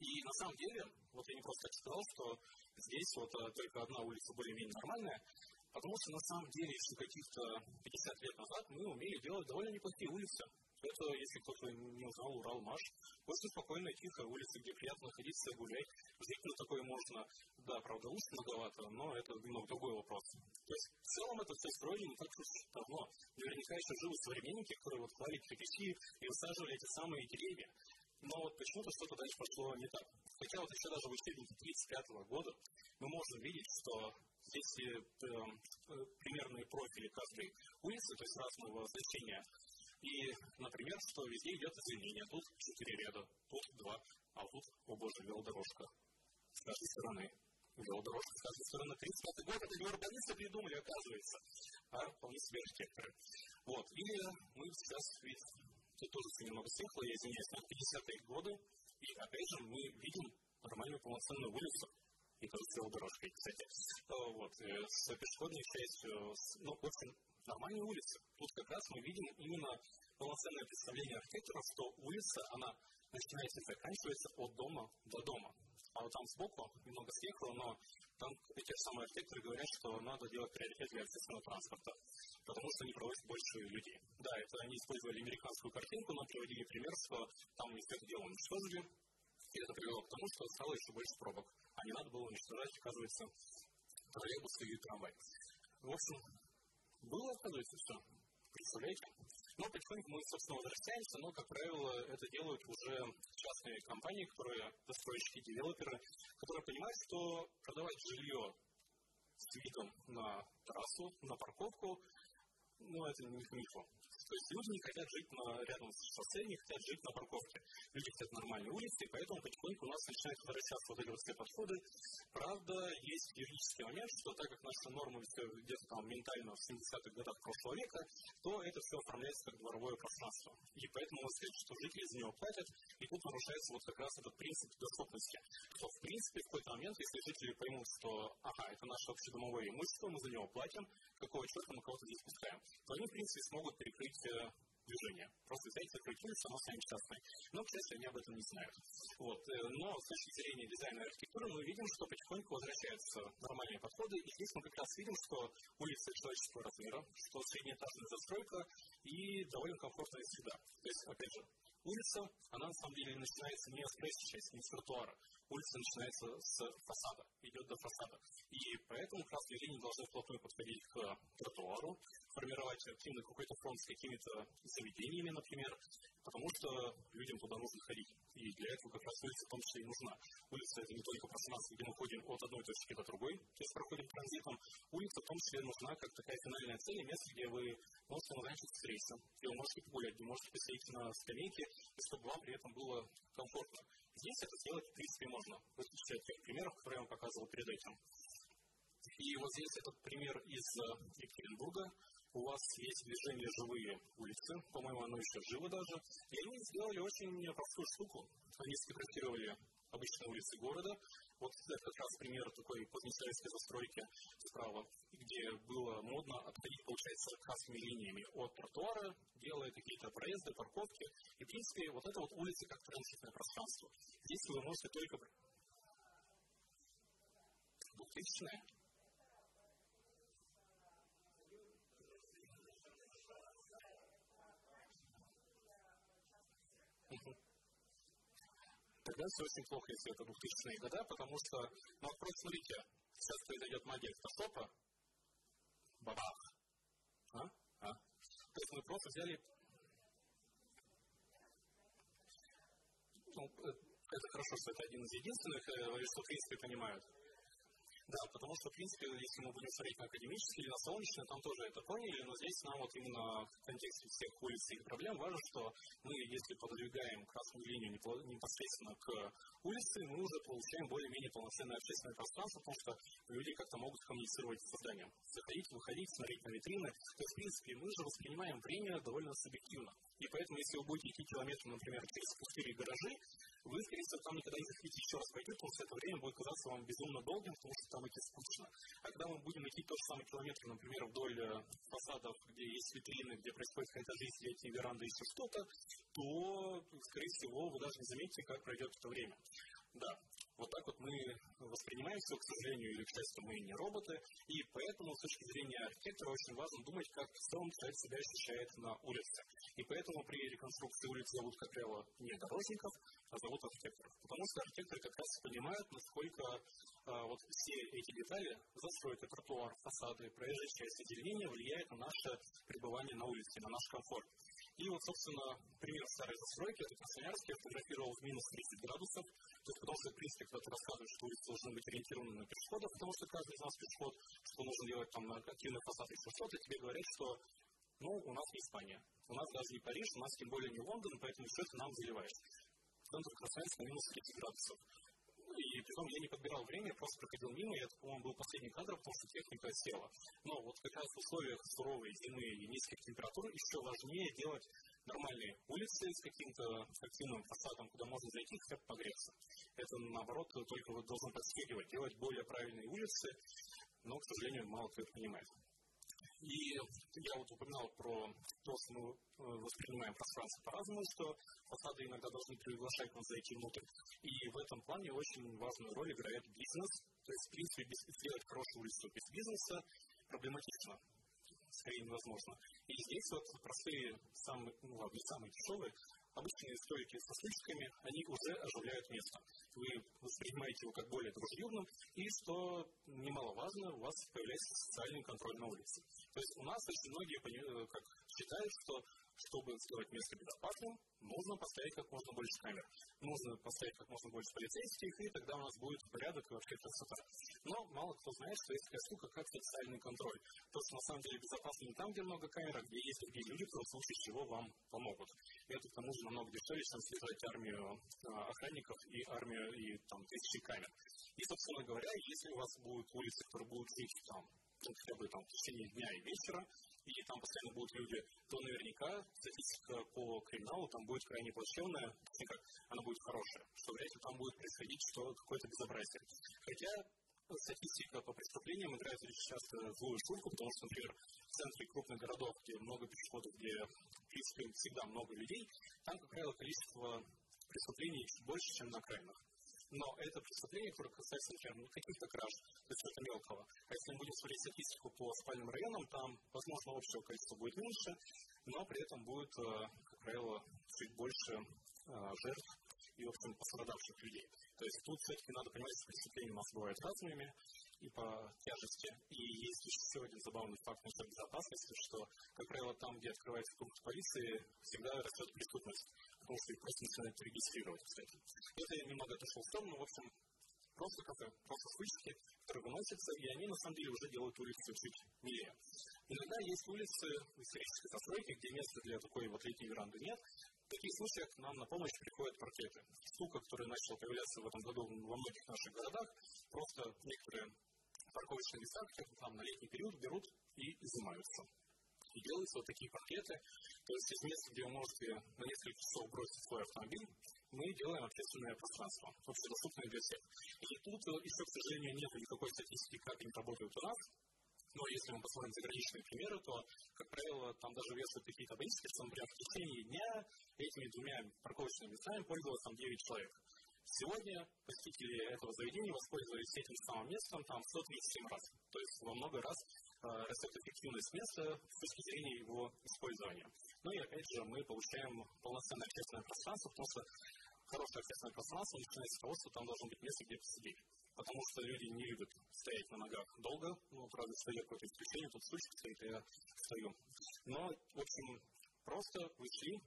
И на самом деле, вот я не просто так сказал, что здесь вот э, только одна улица более-менее нормальная, потому что на самом деле еще каких-то 50 лет назад мы умели делать довольно неплохие улицы. Это, если кто-то не узнал, Урал-Маш. Очень спокойная, тихая улица, где приятно находиться, гулять. Жить на такое можно, да, правда, лучше многовато, но это немного другой вопрос. То есть, в целом, это все строили не так уж давно. Наверняка еще живы современники, которые вот клали кирпичи и высаживали эти самые деревья. Но вот почему-то что-то дальше пошло не так. Хотя вот еще даже в учебнике 1935 года мы можем видеть, что здесь э, э, примерные профили каждой улицы, то есть разного значения. И, например, что везде идет озеленение. Тут четыре ряда, тут два, а тут, о боже, велодорожка с каждой стороны. Велодорожка с каждой стороны. 35 год, это не урбанисты придумали, оказывается, а вполне себе архитекторы. Вот. Или мы сейчас видим Тут тоже все немного стихло, я извиняюсь, на 50-е годы, и опять же мы видим нормальную полноценную улицу, и тоже с дорожкой, кстати. Вот, э, с пешеходной частью, ну, очень нормальные улицы. Тут как раз мы видим именно полноценное представление архитектора, что улица, она начинается и заканчивается от дома до дома. А вот там сбоку немного съехало, но там эти самые архитекторы говорят, что надо делать приоритет для общественного транспорта потому что они проводят больше людей. Да, это они использовали американскую картинку, но приводили пример, что там у них это дело уничтожили, и это привело к тому, что стало еще больше пробок. А не надо было уничтожать, оказывается, троллейбусы и трамвай. В общем, было, оказывается, все. Представляете? Но потихоньку мы, собственно, возвращаемся, но, как правило, это делают уже частные компании, которые застройщики, девелоперы, которые понимают, что продавать жилье с видом на трассу, на парковку, ну, это не хамильфо. То есть люди не хотят жить на, рядом с шоссе, не хотят жить на парковке. Люди хотят нормальные улицы, и поэтому потихоньку у нас начинают возвращаться вот эти вот все подходы. Правда, есть юридический момент, что так как наши нормы где-то там ментально в 70-х годах прошлого века, то это все оформляется как дворовое пространство. И поэтому можно сказать, что жители за него платят, и тут нарушается вот как раз этот принцип доступности. Что, в принципе, в какой-то момент, если жители поймут, что, ага, это наше общедомовое имущество, мы за него платим, какого черта мы кого-то здесь пускаем, то они, в принципе, смогут перекрыть э, движение. Просто взять, закрыть улицу, оно сами частное. Но, к счастью, они об этом не знают. Вот. Э, но с точки зрения дизайна и архитектуры мы видим, что потихоньку возвращаются нормальные подходы. И здесь мы как раз видим, что улица человеческого размера, что среднеэтажная застройка и довольно комфортная среда. То есть, опять же, улица, она на самом деле начинается не с крайней части, не с тротуара. Улица начинается с фасада, идет до фасада. И поэтому красные линии должны вплотную подходить к тротуару, формировать активный какой-то фронт с какими-то заведениями, например, потому что людям туда нужно ходить. И для этого как раз улица в том числе и нужна. Улица это не только пространство, где мы ходим от одной точки до другой, то есть проходим транзитом. Улица в том числе нужна как такая финальная цель, место, где вы можете назначиться с рейсом, где вы можете погулять, где можете посидеть на скамейке, и чтобы вам при этом было комфортно. Здесь это сделать, в принципе, можно, в отличие от тех примеров, которые я вам показывал перед этим. И вот здесь этот пример из Екатеринбурга у вас есть движение «Живые улицы», по-моему, оно еще живо даже, и они сделали очень простую штуку. Они сфотографировали обычные улицы города. Вот это как раз пример такой позднесоветской застройки справа, где было модно обходить, получается, красными линиями от тротуара, делая какие-то проезды, парковки. И, в принципе, вот это вот улица как транзитное пространство. Здесь вы можете только... Двухтысячная? Тогда все очень плохо, если это 2000-е годы, потому что, ну просто смотрите, сейчас произойдет магия фотошопа, бабах, а? А? То есть мы просто взяли ну, э, это хорошо, что это один из единственных, э, что в принципе понимают. Да, потому что, в принципе, если мы будем смотреть на или на солнечные, там тоже это поняли, но здесь нам вот именно в контексте всех улиц и проблем важно, что мы, если пододвигаем красную линию непосредственно к улице, мы уже получаем более-менее полноценное общественное пространство, потому что люди как-то могут коммуницировать с зданием. Заходить, выходить, смотреть на витрины. То есть, в принципе, мы же воспринимаем время довольно субъективно. И поэтому, если вы будете идти километр, например, через пустые гаражи, вы, скорее всего, там никогда не захотите еще раз пойти, потому что это время будет казаться вам безумно долгим, потому что там идти скучно. А когда мы будем идти тот же самый километр, например, вдоль э, фасадов, где есть витрины, где происходит какая-то жизнь, летние веранды, еще что-то, то, скорее всего, вы даже не заметите, как пройдет это время. Да, вот так вот мы воспринимаем все, к сожалению или к счастью, мы не роботы, и поэтому с точки зрения архитектора очень важно думать, как в целом человек себя ощущает на улице. И поэтому при реконструкции улиц зовут, как правило, не дорожников, а зовут архитекторов. Потому что архитекторы как раз понимают, насколько а, вот все эти детали, застройка, тротуар, фасады, проезжая часть отделения влияет на наше пребывание на улице, на наш комфорт. И вот, собственно, пример старой застройки, это Красноярск, я фотографировал в минус 30 градусов, то есть потому что, в принципе, когда ты рассказываешь, что улицы должны быть ориентированы на пешеходов, потому что каждый из нас пешеход, что нужно делать там на активный фасад, если что-то, тебе говорят, что ну, у нас не Испания, у нас даже не Париж, у нас тем более не Лондон, поэтому все это нам заливаешь. Центр Красноярска минус 30 градусов. И притом я не подбирал время, просто проходил мимо, и это, по-моему, был последний кадр, потому что техника села. Но вот как раз в условиях суровой зимы и низких температур еще важнее делать нормальные улицы с каким-то активным фасадом, куда можно зайти хотя бы погреться. Это, наоборот, только вот должно подстегивать, делать более правильные улицы, но, к сожалению, мало кто это понимает. И я вот упоминал про то, что мы э, воспринимаем пространство по-разному, что фасады иногда должны приглашать нас зайти внутрь. И в этом плане очень важную роль играет бизнес. То есть, в принципе, сделать хорошую улицу без бизнеса проблематично скорее невозможно. И здесь вот простые, самые, ну ладно, самые дешевые, обычные столики со стульчиками, они уже оживляют место. Вы воспринимаете его как более дружелюбным, и, что немаловажно, у вас появляется социальный контроль на улице. То есть у нас очень многие как считают, что чтобы сделать место безопасным, нужно поставить как можно больше камер. Нужно поставить как можно больше полицейских, и тогда у нас будет порядок и вообще красота. Но мало кто знает, что есть такая штука, как социальный контроль. То, что на самом деле безопасно не там, где много камер, а где есть другие люди, в случае чего вам помогут. И это, к тому же, намного дешевле, чем содержать армию а, охранников и армию и там, тысячи камер. И, собственно говоря, если у вас будут улицы, которые будут жить там, ну, хотя бы там, в течение дня и вечера, и там постоянно будут люди, то наверняка статистика по криминалу там будет крайне плачевная, как она будет хорошая, что вряд ли там будет происходить что какое-то безобразие. Хотя статистика по преступлениям играет очень часто злую шутку, потому что, например, в центре крупных городов, где много пешеходов, где, в принципе, всегда много людей, там, как правило, количество преступлений чуть больше, чем на окраинах но это преступление, которое касается, например, ну, каких-то краж, то есть чего-то мелкого. А если мы будем смотреть статистику по спальным районам, там, возможно, общего количества будет меньше, но при этом будет, э, как правило, чуть больше э, жертв и, в общем, пострадавших людей. То есть тут все-таки надо понимать, что преступления у нас бывают разными и по тяжести. И есть еще один забавный факт насчет безопасности, что, как правило, там, где открывается пункт полиции, всегда растет преступность потому что их просто начинают регистрировать, кстати. Это немного отошел в сторону, в общем, просто как просто вспышки, которые выносятся, и они на самом деле уже делают улицу чуть милее. Иногда есть улицы в исторической застройке, где места для такой вот летней веранды нет. В таких случаях нам на помощь приходят паркеты. Штука, которая начала появляться в этом году во многих наших городах, просто некоторые парковочные места, где-то там на летний период берут и изымаются и делаются вот такие пакеты. То есть из места, где вы можете на несколько часов бросить свой автомобиль, мы делаем общественное пространство, общедоступное для всех. И тут э, еще, к сожалению, нет никакой статистики, как они работают у нас. Но если мы посмотрим заграничные примеры, то, как правило, там даже вешают какие-то таблички, что, например, в течение дня этими двумя парковочными местами пользовалось там 9 человек. Сегодня посетители этого заведения воспользовались этим самым местом там 137 раз. То есть во много раз растет эффективность места с точки зрения его использования. Ну и опять же мы получаем полноценное общественное пространство, потому что хорошее общественное пространство начинается с того, что там должно быть место, где посидеть. Потому что люди не любят стоять на ногах долго, ну, правда, стою какое-то исключение, тут случай стоит, я стою. Но, в общем, просто вышли,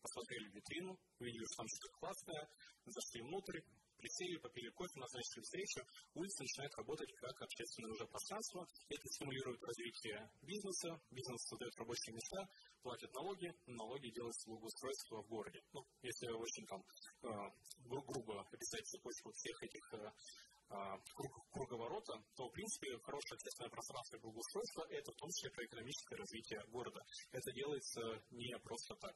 посмотрели витрину, увидели, что там что-то классное, зашли внутрь, присели, попили кофе, назначили встречу, улица начинает работать как общественное уже пространство. Это стимулирует развитие бизнеса, бизнес создает рабочие места, платят налоги, налоги делают благоустройство в городе. Ну, если очень там э, грубо описать цепочку всех этих э, э, круг, круговорота, то, в принципе, хорошее общественное пространство и благоустройство – это в том числе про экономическое развитие города. Это делается не просто так.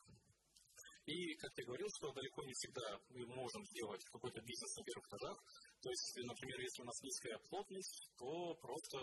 И, как я говорил, что далеко не всегда мы можем сделать какой-то бизнес на первых этажах. То есть, например, если у нас низкая плотность, то просто,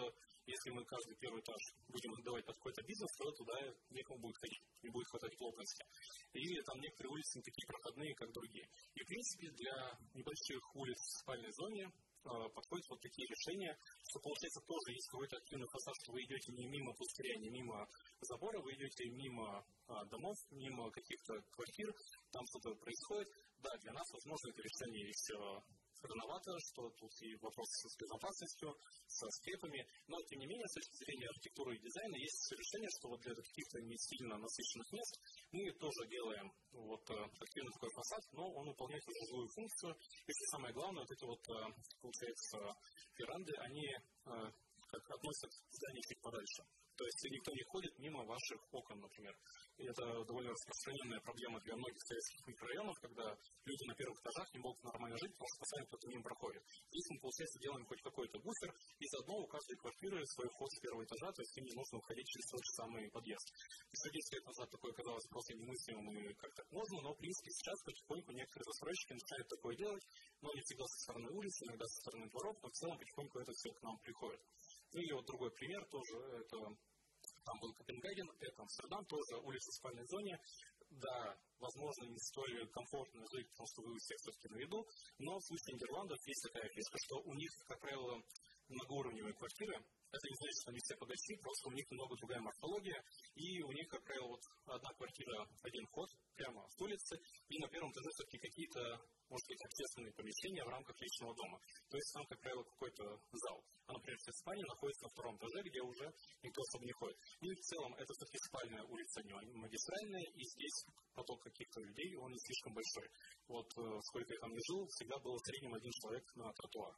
если мы каждый первый этаж будем отдавать под какой-то бизнес, то туда некому будет ходить, не будет хватать плотности. И там некоторые улицы не такие проходные, как другие. И, в принципе, для небольших улиц в спальной зоне подходят вот такие решения, что получается тоже есть какой-то активный фасад, что вы идете не мимо пустыря, не мимо забора, вы идете мимо а, домов, мимо каких-то квартир, там что-то происходит. Да, для нас, возможно, это решение еще рановато, что тут и вопросы с безопасностью, со скрепами, но тем не менее, с точки зрения архитектуры и дизайна, есть решение, что вот для каких-то не сильно насыщенных мест мы тоже делаем вот э, активный такой фасад, но он выполняет уже живую функцию. И что самое главное, вот эти вот, э, получается, веранды, они э, как относят здание чуть подальше. То есть никто не ходит мимо ваших окон, например. И это довольно распространенная проблема для многих советских микрорайонов, когда люди на первых этажах не могут нормально жить, потому что постоянно кто-то мимо проходит. Здесь мы, получается, делаем хоть какой-то буфер, и заодно у каждой квартиры свой вход с первого этажа, то есть им не нужно уходить через тот же самый подъезд. Еще 10 лет назад такое казалось просто немыслимым и как так можно, но, в принципе, сейчас потихоньку некоторые застройщики начинают такое делать, но не всегда со стороны улицы, иногда со стороны дворов, но в целом потихоньку это все к нам приходит. Ну или вот другой пример тоже, это там был Копенгаген, это Амстердам, тоже улица в спальной зоне. Да, возможно, не столь комфортно жить, потому что вы у всех все-таки на виду, но в случае Нидерландов есть такая фишка, что у них, как правило, многоуровневые квартиры, это не значит, что они все подошли, просто у них немного другая морфология, и у них, как правило, вот одна квартира, один вход прямо с улицы, и на первом этаже все-таки какие-то, может быть, общественные помещения в рамках личного дома. То есть там, как правило, какой-то зал. А, например, вся спальня находится на втором этаже, где уже никто особо не ходит. И в целом это все-таки спальная улица, не магистральная, и здесь поток каких-то людей, он не слишком большой. Вот э, сколько я там не жил, всегда было в среднем один человек на тротуар.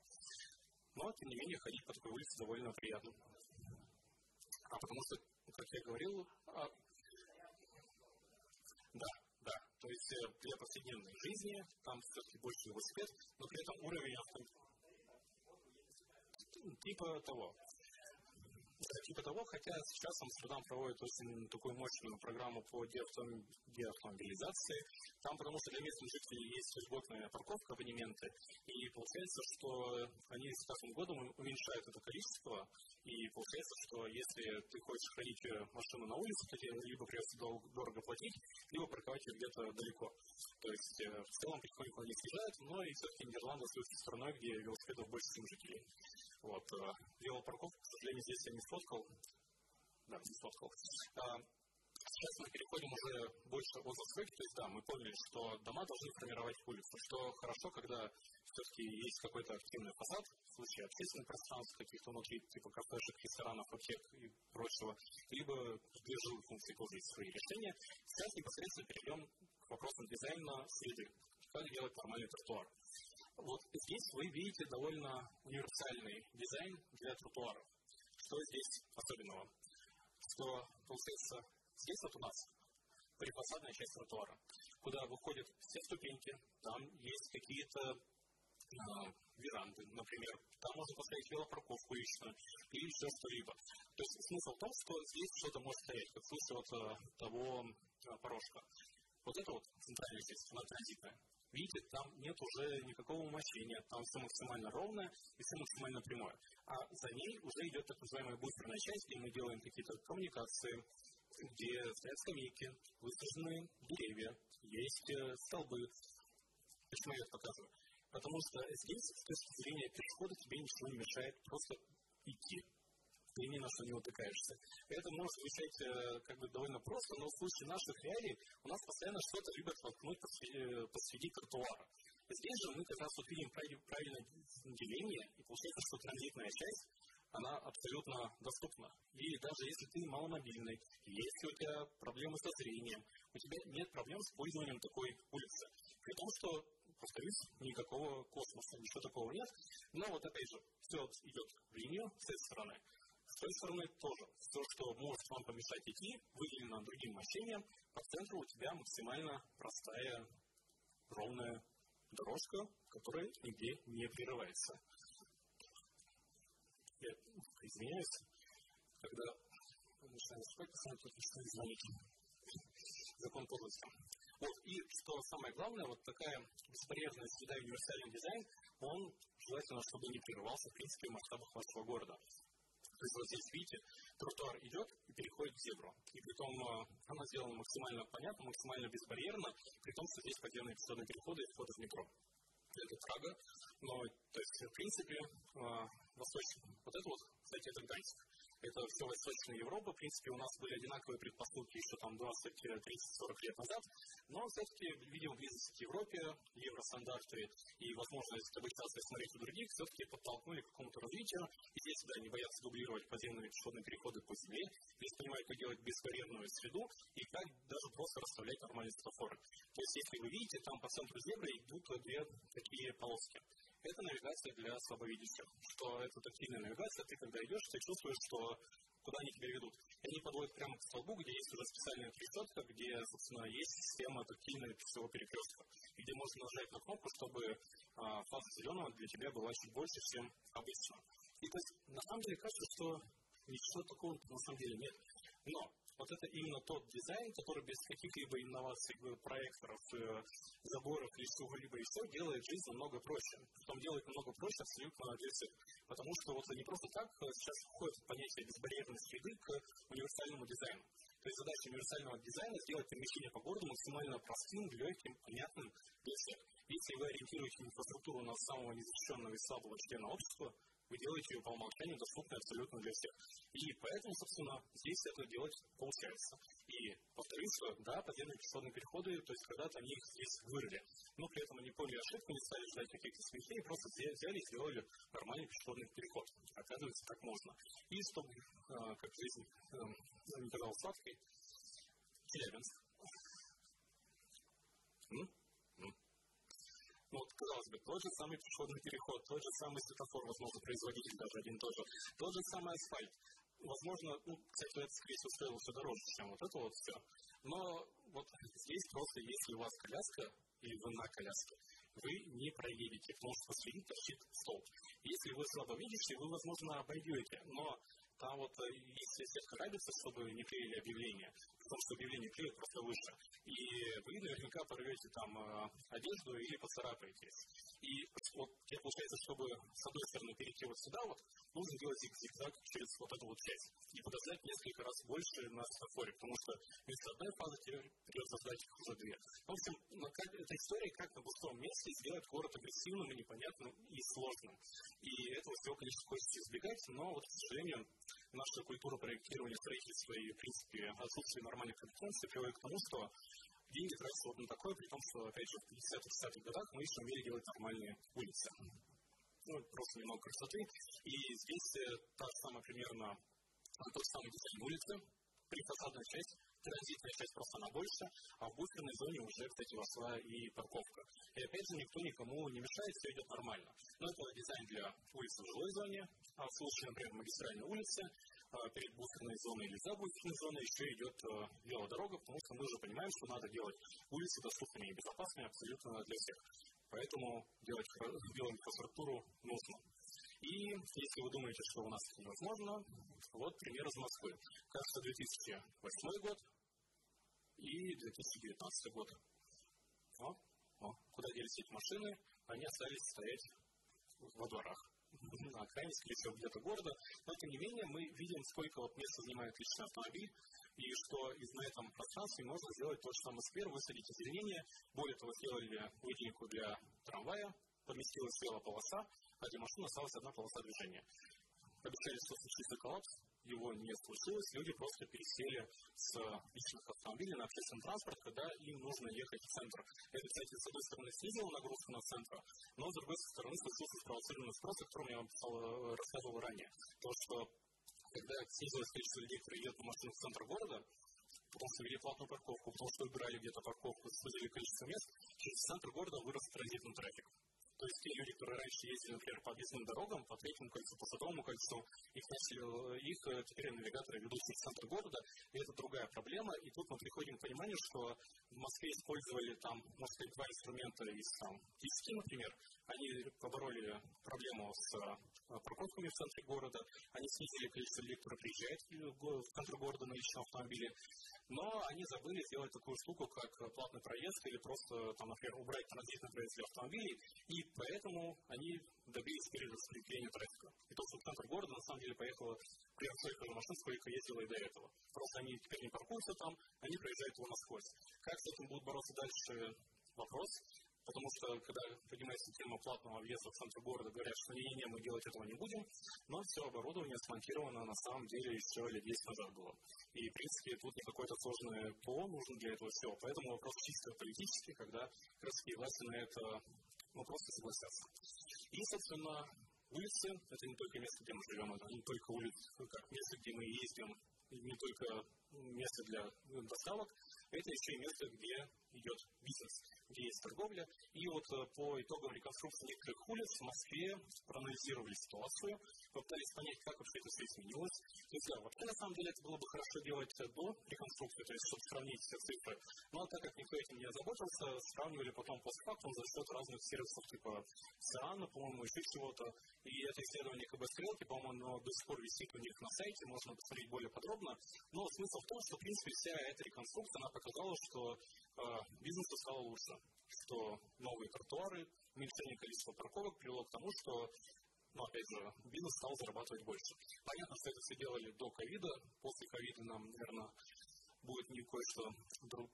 Но, тем не менее, ходить по такой улице довольно приятно. А потому что, как я говорил, а... да, да, то есть э, для повседневной жизни там все-таки больше велосипед, но при этом уровень типа того типа того, хотя сейчас Амстердам проводит очень такую мощную программу по деавтомобилизации. Там, потому что для местных жителей есть льготная парковка, абонементы, и получается, что они с каждым годом уменьшают это количество, и получается, что если ты хочешь хранить машину на улице, то тебе либо придется дорого платить, либо парковать ее где-то далеко. То есть э, в целом потихоньку они съезжают, но и все-таки Нидерланды остаются страной, где велосипедов больше, чем жителей. Вот. Э, велопарковку, к сожалению, здесь я не сфоткал. Да, не сфоткал. А, сейчас мы переходим уже больше от застройки, то есть да, мы поняли, что дома должны формировать улицу, что хорошо, когда все-таки есть какой-то активный фасад, в случае общественных пространств, каких-то внутри, типа кафешек, ресторанов, аптек и прочего, либо две жилые функции тоже есть свои решения. Сейчас непосредственно перейдем к вопросам дизайна среды. Как делать нормальный тротуар. Вот здесь вы видите довольно универсальный дизайн для тротуаров. Что здесь особенного? Что, получается, здесь вот у нас прифасадная часть тротуара, куда выходят все ступеньки, там есть какие-то э, веранды, например, там можно поставить велопарковку лично или еще что-либо. То есть смысл в том, что здесь что-то может стоять, как в случае вот э, того э, порожка. Вот это вот центральная часть, она транзитная видите, там нет уже никакого умощения, там все максимально ровное и все максимально прямое. А за ней уже идет так называемая буферная часть, где мы делаем какие-то коммуникации, где стоят скамейки, высажены деревья, есть э, столбы. Почему я это показываю? Потому что здесь, с точки зрения перехода, тебе ничего не мешает просто идти ты ни на что не утыкаешься. Это может звучать э, как бы довольно просто, но в случае наших реалий у нас постоянно что-то любят толкнуть посреди, э, тротуара. Здесь же мы как раз вот видим правильное деление, и получается, что транзитная часть, она абсолютно доступна. И даже если ты маломобильный, если у тебя проблемы со зрением, у тебя нет проблем с пользованием такой улицы. При том, что повторюсь, никакого космоса, ничего такого нет. Но вот опять же, все идет в линию с этой стороны. Той стороны тоже. Все, что может вам помешать идти, выделено другим мощением. По центру у тебя максимально простая, ровная дорожка, которая нигде не прерывается. Я извиняюсь, когда начинаю спать, посмотрите, начинаю звонить. Закон подлости. Вот, и что самое главное, вот такая беспорядочная среда и универсальный дизайн, он желательно, чтобы не прерывался, в принципе, в масштабах вашего города. Вот здесь, видите, тротуар идет и переходит в зебру. И при том э, она сделана максимально понятно, максимально безбарьерно, при том, что здесь подземные пешеходные переходы и входы в метро. Это Прага, но, то есть, в принципе, э, восточный. Вот это вот, кстати, это Гданьск это все Восточная Европа. В принципе, у нас были одинаковые предпосылки еще там 20, 30, 40 лет назад. Но все-таки, видимо, близость к Европе, евростандарты и возможность стабилизации смотреть у других все-таки подтолкнули к какому-то развитию. И здесь, да, не боятся дублировать подземные пешеходные переходы по земле. Здесь понимают, как делать безбарьерную среду и как даже просто расставлять нормальные светофоры. То есть, если вы видите, там по центру зебры идут две такие полоски это навигация для слабовидящих. Что это тактильная навигация, ты когда идешь, ты чувствуешь, что куда они тебя ведут. Они подводят прямо к столбу, где есть уже специальная трещотка, где, собственно, есть система тактильного всего перекрестка, где можно нажать на кнопку, чтобы а, фаза зеленого для тебя была чуть больше, чем обычно. И то есть, на самом деле, кажется, что ничего такого на самом деле нет. Но вот это именно тот дизайн, который без каких-либо инноваций, проекторов, э, заборов или чего-либо еще делает жизнь намного проще. Потом делает намного проще абсолютно для всех. Потому что вот не просто так э, сейчас входит понятие безбарьерной среды к универсальному дизайну. То есть задача универсального дизайна сделать перемещение по городу максимально простым, легким, понятным для всех. Если вы ориентируете инфраструктуру на самого незащищенного и слабого члена общества, вы делаете ее по умолчанию доступной абсолютно для всех. И поэтому, собственно, здесь это делать получается. И повторюсь, что да, подземные пешеходные переходы, то есть когда-то они их здесь вырыли. Но при этом они поняли ошибку, не стали ждать каких-то смещений, просто взяли и сделали нормальный пешеходный переход. Оказывается, так можно. И чтобы, э, как жизнь э, не казалась сладкой, Челябинск. Ну, вот, казалось бы, тот же самый пешеходный переход, тот же самый светофор, возможно, производитель даже один тоже, тот же самый асфальт. Возможно, ну, кстати, это, скорее всего, все дороже, чем вот это вот все. Но вот здесь просто, если у вас коляска, или вы на коляске, вы не проедете, потому что посреди торчит столб. Если вы слабо видите, вы, возможно, обойдете, но там вот э, есть сетка радиуса, чтобы не клеили объявления, потому что объявление клеят просто выше. И вы наверняка порвете там э, одежду или поцарапаетесь. И вот тебе получается, чтобы с одной стороны перейти вот сюда вот, нужно делать зигзаг через вот эту вот часть. И подождать несколько раз больше на светофоре, потому что вместо одной фазы тебе придется ждать их уже две. В общем, как, эта история, как на пустом месте сделать город агрессивным и непонятным и сложным. И этого всего, конечно, хочется избегать, но вот, к сожалению, наша культура проектирования строительства и, в принципе, отсутствие нормальной компетенции приводит к тому, что деньги тратятся вот на такое, при том, что, опять же, в 50-60-х годах мы еще умели делать нормальные улицы. Ну, просто немного красоты. И здесь э, та же самая примерно тот самый дизайн улицы, прифасадная часть, транзитная часть просто она больше, а в буферной зоне уже, кстати, вошла и парковка. И опять же, никто никому не мешает, все идет нормально. Но это дизайн для улицы в жилой зоне, а в случае, например, магистральной улицы, а, перед буферной зоной или за буферной зоной еще идет э, велодорога, потому что мы уже понимаем, что надо делать улицы доступными и безопасными абсолютно для всех. Поэтому делать велоинфраструктуру нужно. И если вы думаете, что у нас это невозможно, вот пример из Москвы. Кажется, 2008 год и 2019 год. О, о, куда делись эти машины? Они остались стоять во дворах на окраине, скорее всего, где-то города. Но, тем не менее, мы видим, сколько вот места занимает личный автомобиль, и что из на этом пространстве можно сделать тот же самый сквер, высадить озеленение. Более того, сделали выделенку для трамвая, поместилась целая полоса, а для машин осталась одна полоса движения обещали, что случится коллапс, его не случилось, люди просто пересели с личных автомобилей на общественный транспорт, когда им нужно ехать в центр. Это, кстати, с одной стороны снизило нагрузку на центр, но с другой стороны случился спровоцированный спрос, о котором я вам э, рассказывал ранее. То, что когда снизилось количество людей, которые едут на машинах в центр города, потому что ввели платную парковку, потому что выбирали где-то парковку, снизили количество мест, через центр города вырос транзитный трафик. То есть те люди, которые раньше ездили, например, по объездным дорогам, по третьему кольцу, по садовому кольцу, их, начали, их э, теперь навигаторы ведут в центр города, и это другая проблема. И тут мы приходим к пониманию, что в Москве использовали там, можно сказать, два инструмента из там, диски, например. Они побороли проблему с э, парковками в центре города, они снизили количество людей, которые приезжают в центр города на личном автомобиле, но они забыли сделать такую штуку, как платный проезд или просто, там, например, убрать транзитный проезд для автомобилей, и поэтому они добились перераспределения трафика. И то, что в центр города, на самом деле, поехало примерно столько же машин, сколько ездило и до этого. Просто они теперь не паркуются там, они проезжают его насквозь. Как с этим будут бороться дальше, вопрос. Потому что, когда поднимается тема платного въезда в центр города, говорят, что не-не-не, мы делать этого не будем, но все оборудование смонтировано на самом деле еще лет 10 назад было. И, в принципе, тут не какое-то сложное ПО нужно для этого всего. Поэтому вопрос чисто политический, когда городские власти на это ну, просто согласятся. И, собственно, улицы – это не только место, где мы живем, это не только улицы, ну, как место, где мы ездим, не только место для доставок, это еще и место, где идет бизнес есть торговля. И вот э, по итогам реконструкции некоторых улиц в Москве проанализировали ситуацию, попытались понять, как вообще это все изменилось. То есть, да, вообще на самом деле это было бы хорошо делать э, до реконструкции, то есть, чтобы сравнить все цифры. Но так как никто этим не озаботился, сравнивали потом постфактум за счет разных сервисов типа ЦИАНа, по-моему, еще чего-то. И это исследование КБ Стрелки, по-моему, оно до сих пор висит у них на сайте, можно посмотреть более подробно. Но смысл в том, что, в принципе, вся эта реконструкция, она показала, что бизнесу стало лучше, что новые тротуары, уменьшение количества парковок привело к тому, что но, опять же, бизнес стал зарабатывать больше. Понятно, что это все делали до ковида. После ковида нам, наверное, будет не кое-что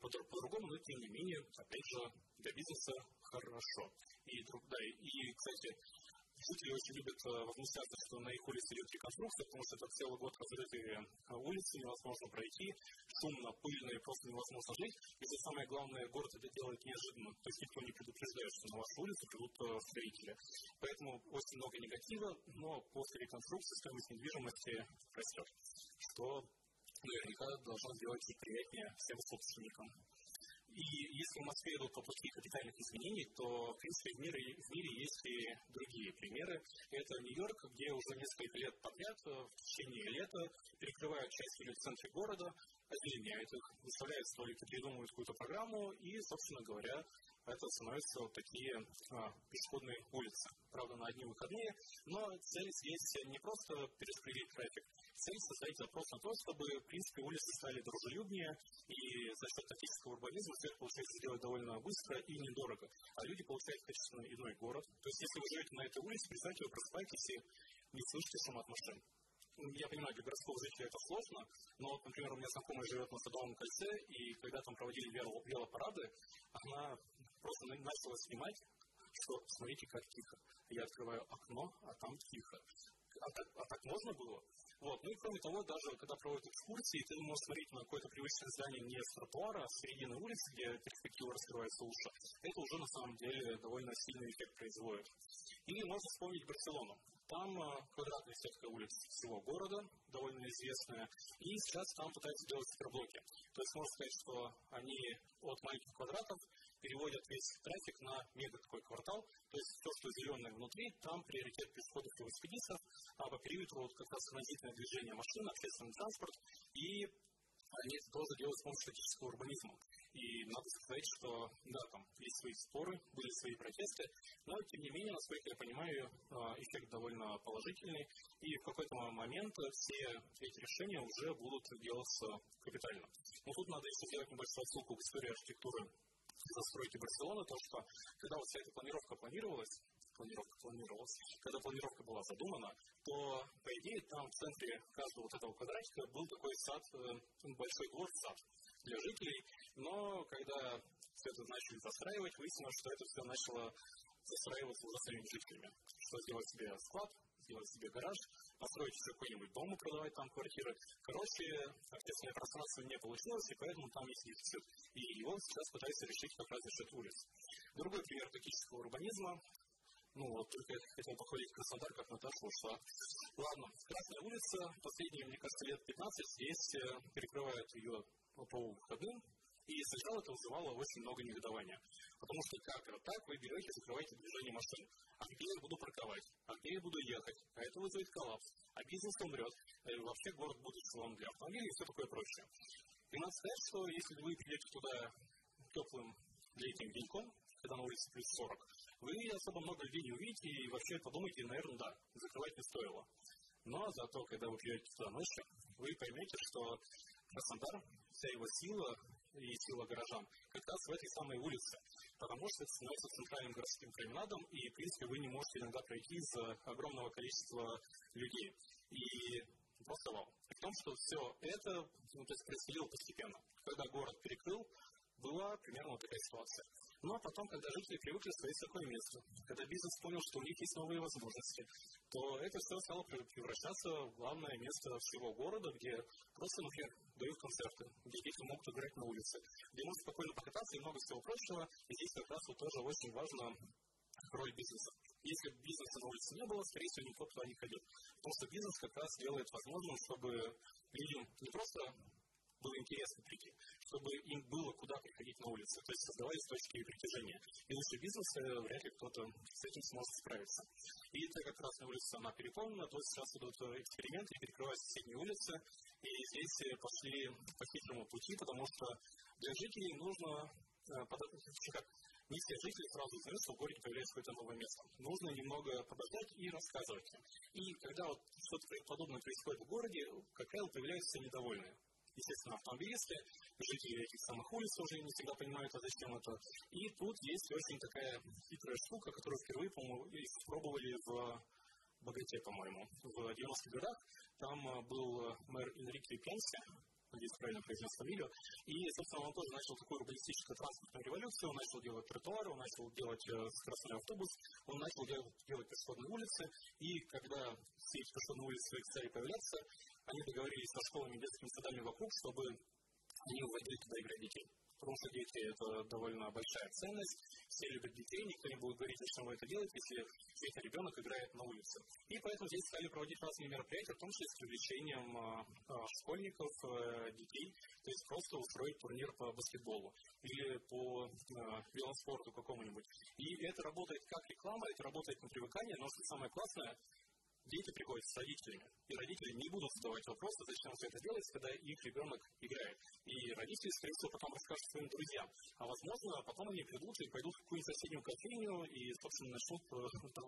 по-другому, но тем не менее, опять же, для бизнеса хорошо. И, да, и, кстати, жители очень любят возмущаться, что на их улице идет реконструкция, потому что это целый год разрытые улицы, невозможно пройти, шумно, пыльно и просто невозможно жить. И что самое главное, город это делает неожиданно. То есть никто не предупреждает, что на вашу улицу придут строители. Поэтому очень много негатива, но после реконструкции стоимость недвижимости растет, что наверняка должно сделать их приятнее всем собственникам. И если в Москве идут по пути капитальных изменений, то, в принципе, в мире, в мире есть и другие примеры. Это Нью-Йорк, где уже несколько лет подряд, э, в течение лета, перекрывают часть улиц в центре города, озеленяют их, выставляют столики, придумывают какую-то программу, и, собственно говоря, это становятся вот такие а, пешеходные улицы. Правда, на одни выходные, но цель здесь не просто перераспределить трафик, цель состоит запрос на то, чтобы, в принципе, улицы стали дружелюбнее, и за счет тактического урбанизма все это получается сделать довольно быстро и недорого. А люди получают качественно иной город. То есть, если вы живете на этой улице, представьте, вы просыпаетесь и не слышите шум от машин я понимаю, для городского жителя это сложно, но, например, у меня знакомая живет на Садовом кольце, и когда там проводили велопарады, она просто начала снимать, что смотрите, как тихо. Я открываю окно, а там тихо. А так, а так можно было? Вот. Ну и кроме того, даже когда проводят экскурсии, ты можешь смотреть на какое-то привычное здание не с тротуара, а с середины улицы, где перспектива раскрывается лучше. Это уже на самом деле довольно сильный эффект производит. Или можно вспомнить Барселону. Там э, квадратная сетка улиц всего города, довольно известная, и сейчас там пытаются делать суперблоки. То есть можно сказать, что они от маленьких квадратов переводят весь трафик на мега такой квартал. То есть то, что зеленое внутри, там приоритет пешеходов и велосипедистов, а по периметру вот как раз транзитное движение машин, общественный транспорт и они это тоже делают с помощью статического урбанизма. И надо сказать, что да, там есть свои споры, были свои протесты, но тем не менее, насколько я понимаю, а, эффект довольно положительный, и в какой-то момент все эти решения уже будут делаться капитально. Но тут надо еще сделать небольшую ссылку к истории архитектуры застройки Барселоны, то, что когда вот вся эта планировка планировалась, планировка планировалась, когда планировка была задумана, то, по идее, там в центре каждого вот этого квадратика был такой сад, э, большой двор, сад для жителей, но когда все это начали застраивать, выяснилось, что это все начало застраиваться уже самими жителями. Что сделать себе склад, сделать себе гараж, построить какой-нибудь дом и продавать там квартиры. Короче, общественное пространство не получилось, и поэтому там есть дефицит. И его сейчас пытаются решить как раз за счет улиц. Другой пример тактического урбанизма ну, вот только я хотел походить в Краснодар, как Наташа ушла. Ладно, Красная улица, последние, мне кажется, лет 15 здесь э, перекрывают ее по выходным, и сначала это вызывало очень много негодования. Потому что как так, вы берете, закрываете движение машин. А где я буду парковать? А где я буду ехать? А это вызовет коллапс. А бизнес умрет. И э, вообще город будет слом для автомобилей и все такое прочее. И надо сказать, что если вы придете туда теплым летним деньком, когда на улице плюс 40, вы особо много людей не увидите и вообще подумайте, наверное, да, закрывать не стоило. Но зато, когда вы придете туда ночью, вы поймете, что Краснодар, вся его сила и сила горожан как раз в этой самой улице. Потому что это становится центральным городским променадом, и, в принципе, вы не можете иногда пройти из-за огромного количества людей. И просто вау. При том, что все это ну, то есть происходило постепенно. Когда город перекрыл, была примерно вот такая ситуация. Ну а потом, когда жители привыкли строить такое место, когда бизнес понял, что у них есть новые возможности, то это все стало превращаться в главное место всего города, где просто, например, дают концерты, где дети могут играть на улице, где можно спокойно покататься и много всего прочего. И здесь как раз вот тоже очень важно роль бизнеса. Если бизнеса на улице не было, скорее всего, никто туда не ходил. Потому что бизнес как раз делает возможным, чтобы людям не просто было интересно прийти, чтобы им было куда приходить на улице, то есть создавались точки притяжения. И лучше бизнеса вряд ли кто-то с этим сможет справиться. И так как Красная улица, она переполнена, то сейчас идут эксперименты, перекрывают соседние улицы, и здесь пошли по хитрому пути, потому что для жителей нужно э, как не все жители сразу узнают, что в городе появляется какое-то новое место. Нужно немного подождать и рассказывать. И когда вот что-то подобное происходит в городе, как правило, появляются недовольные естественно, автомобилисты, жители этих самых улиц уже не всегда понимают, а зачем это. И тут есть очень такая хитрая штука, которую впервые, по-моему, испробовали в Богате, по-моему, в 90-х годах. Там был мэр Энрике Пенси, надеюсь, правильно произнес фамилию. И, собственно, он тоже начал такую урбанистическую транспортную революцию, он начал делать тротуары, он начал делать э, скоростной автобус, он начал делать, делать пешеходные улицы, и когда все эти пешеходные улицы стали появляться, они договорились со школами и детскими садами вокруг, чтобы они уводили туда играть детей потому что дети – это довольно большая ценность, все любят детей, никто не будет говорить, зачем вы это делаете, если детский ребенок играет на улице. И поэтому здесь стали проводить разные мероприятия, в том числе с привлечением а, а, школьников, а, детей, то есть просто устроить турнир по баскетболу или по велоспорту какому-нибудь. И это работает как реклама, это работает на привыкание, но что самое классное, дети приходят с родителями, и родители не будут задавать вопросы, зачем все это делается, когда их ребенок играет. И родители, скорее всего, потом расскажут своим друзьям. А возможно, потом они придут и пойдут в какую-нибудь соседнюю кофейню и, собственно, начнут э, там,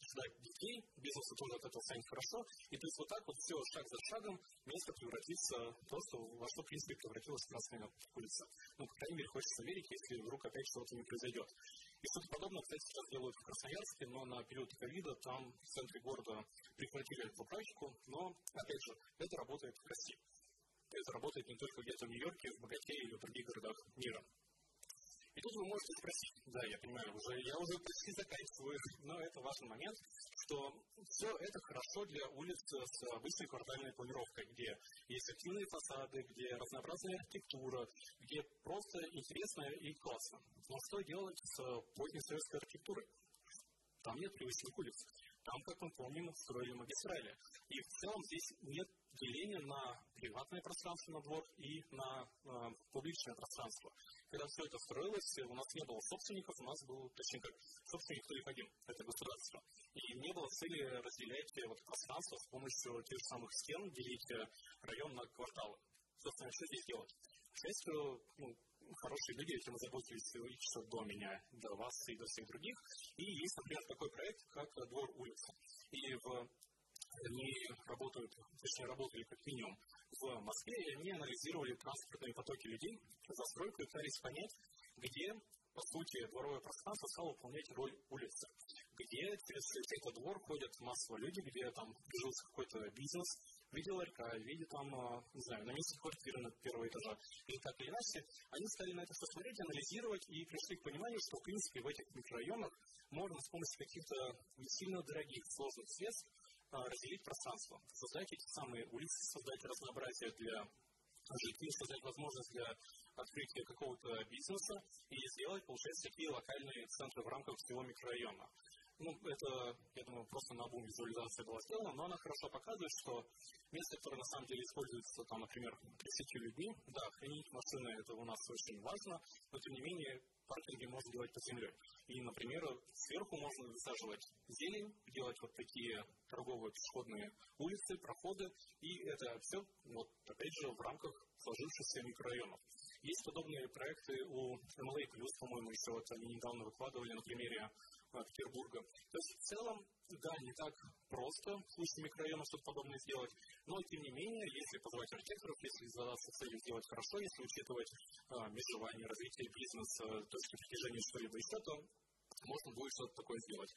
ждать детей, бизнесу тоже от этого станет хорошо. И то есть вот так вот все шаг за шагом место превратится просто во что, в принципе, превратилась Красная улица. Ну, по крайней мере, хочется верить, если вдруг опять что-то не произойдет. И что-то подобное, кстати, сейчас делают в Красноярске, но на период ковида там в центре города прекратили эту практику, но, опять же, это работает в России. Это работает не только где-то в Нью-Йорке, в Богате или в других городах мира. И тут вы можете спросить, да, я понимаю, уже, я уже почти заканчиваю, но это важный момент, что все это хорошо для улиц с обычной квартальной планировкой, где есть активные фасады, где разнообразная архитектура, где просто интересно и классно. Но что делать с поздней советской архитектурой? Там нет привычных улиц. Там, как мы помним, строили магистрали. И в целом здесь нет деления на приватное пространство на двор и на э, публичное пространство. Когда все это строилось, у нас не было собственников, у нас был, точнее как, собственник кто один, это государство. И не было цели разделять вот пространство с помощью тех же самых стен, делить э, район на кварталы. Собственно, что здесь делать? К счастью, ну, хорошие люди этим заботились еще до меня, до вас и до всех других. И есть, например, такой проект, как «Двор улицы». И в они работают, точнее работали как минимум в Москве, и они анализировали транспортные потоки людей, застройку и пытались понять, где, по сути, дворовое пространство стало выполнять роль улицы, где через этот двор ходят массово люди, где там движется какой-то бизнес, видел РК, видел там, а, не знаю, на месте квартиры на первого этажа, или так или иначе, они стали на это все смотреть, анализировать и пришли к пониманию, что, в принципе, в этих микрорайонах можно с помощью каких-то не сильно дорогих, сложных средств разделить пространство, создать эти самые улицы, создать разнообразие для жителей, создать возможность для открытия какого-то бизнеса и сделать, получается, такие локальные центры в рамках всего микрорайона. Ну, это, я думаю, просто на обум визуализация была сделана, но она хорошо показывает, что место, которое на самом деле используется, там, например, 30 людьми, да, хранить машины, это у нас очень важно, но, тем не менее, паркинги можно делать под землей. И, например, сверху можно высаживать зелень, делать вот такие торговые пешеходные улицы, проходы, и это все, вот, опять же, в рамках сложившихся микрорайонов. Есть подобные проекты у MLA+, по-моему, еще вот они недавно выкладывали на примере Петербурга. То есть в целом, да, не так просто в случае микрорайона что-то подобное сделать, но тем не менее, если позвать архитекторов, если задаться целью сделать хорошо, если учитывать а, межевание, развитие бизнеса, точки притяжения что-либо еще, то можно будет что-то такое сделать.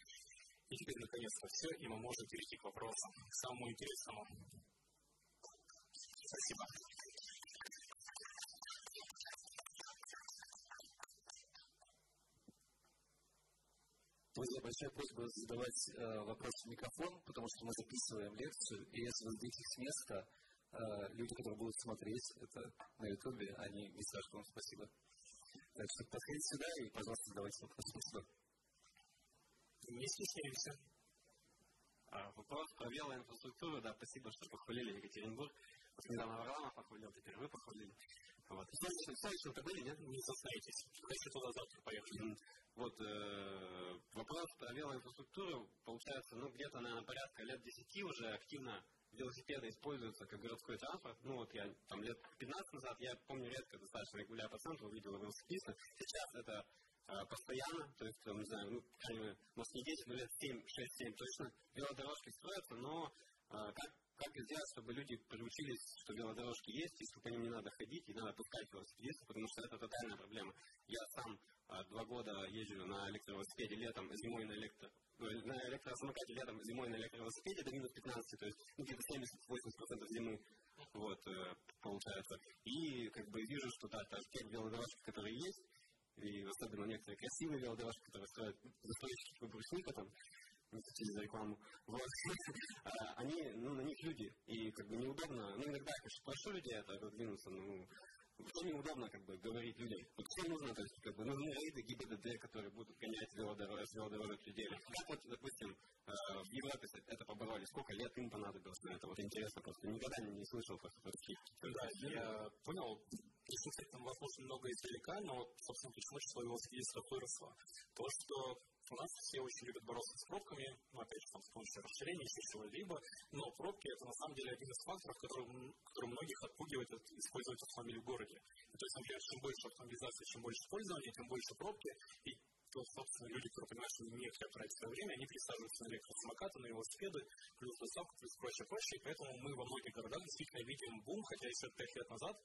И теперь наконец-то все, и мы можем перейти к вопросам, к самому интересному. Спасибо. Друзья, большая просьба задавать э, вопросы в микрофон, потому что мы записываем лекцию, и если вы сдадите с места, э, люди, которые будут смотреть это на ютубе, они не скажут вам спасибо. Так что подходите сюда и, пожалуйста, задавайте вопросы. Спасибо. Не стесняемся. А, вопрос про велоинфраструктуру, да, спасибо, что похвалили Екатеринбург. Вот недавно Варламов похвалил, теперь вы похвалили. Вот. Слышали, что были, нет? Не состоитесь. Хотите туда завтра поехать. Вот э, вопрос про велоинфраструктуру, получается, ну, где-то, наверное, порядка лет 10 уже активно велосипеды используются как городской транспорт. Ну, вот я там лет 15 назад, я помню редко достаточно гуляя по центру, увидел велосипедиста. Сейчас это э, постоянно, то есть, там, не знаю, ну, может, не 10, но лет 7, 6, 7 точно, велодорожки строятся, но как как сделать, чтобы люди приучились, что велодорожки есть, и что по ним не надо ходить, и надо пускать велосипедистов, потому что это тотальная проблема. Я сам а, два года езжу на электровелосипеде летом, зимой на электро... На электросамокате летом, зимой на электровелосипеде до минус 15, то есть ну, где-то 70-80% зимы. вот, э, получается. И как бы вижу, что да, даже те велодорожки, которые есть, и особенно некоторые красивые велодорожки, которые стоят за стоечки типа брусника там, заплатили за рекламу. Вот. А, они, ну, на них люди. И как бы неудобно. Ну, иногда, конечно, прошу людей это продвинуться, но что неудобно как бы говорить людям. Вот что нужно, то есть как бы нужны рейды ГИБДД, которые будут гонять велодорожек людей. Как вот, допустим, э, в Европе это побороли, сколько лет им понадобилось на это? Вот интересно, просто никогда не, слышал просто таких. Да, я понял. Там возможно много издалека, но вот, собственно, почему число велосипедистов выросло? То, что у нас все очень любят бороться с пробками, ну, опять же, там, с помощью расширения, еще чего-либо, но пробки – это, на самом деле, один из факторов, который, который многих отпугивает от использовать автомобиль в городе. И, то есть, например, чем больше автомобилизации, чем больше использования, тем больше пробки, и то, собственно, люди, которые понимают, что не хотят тратить свое время, они пересаживаются на электросамокаты, на велосипеды, плюс доставку, плюс прочее, прочее. И поэтому мы во многих городах действительно видим бум, хотя еще 5 лет назад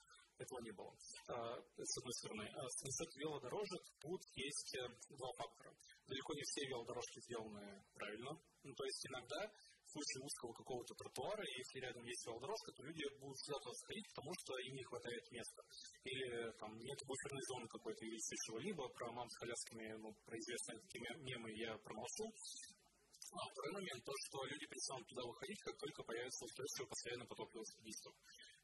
этого не было. А, с одной стороны. А с велодорожек тут есть э, два фактора. Далеко не все велодорожки сделаны правильно. Ну, то есть иногда в случае узкого какого-то тротуара, если рядом есть велодорожка, то люди будут сюда сходить, потому что им не хватает места. Или там нет буферной зоны какой-то или чего-либо. Про мам с колясками, ну, про известные такие мемы я промолчу. А второй момент, то, что люди перестанут туда выходить, как только появится устойчивый постоянный поток велосипедистов.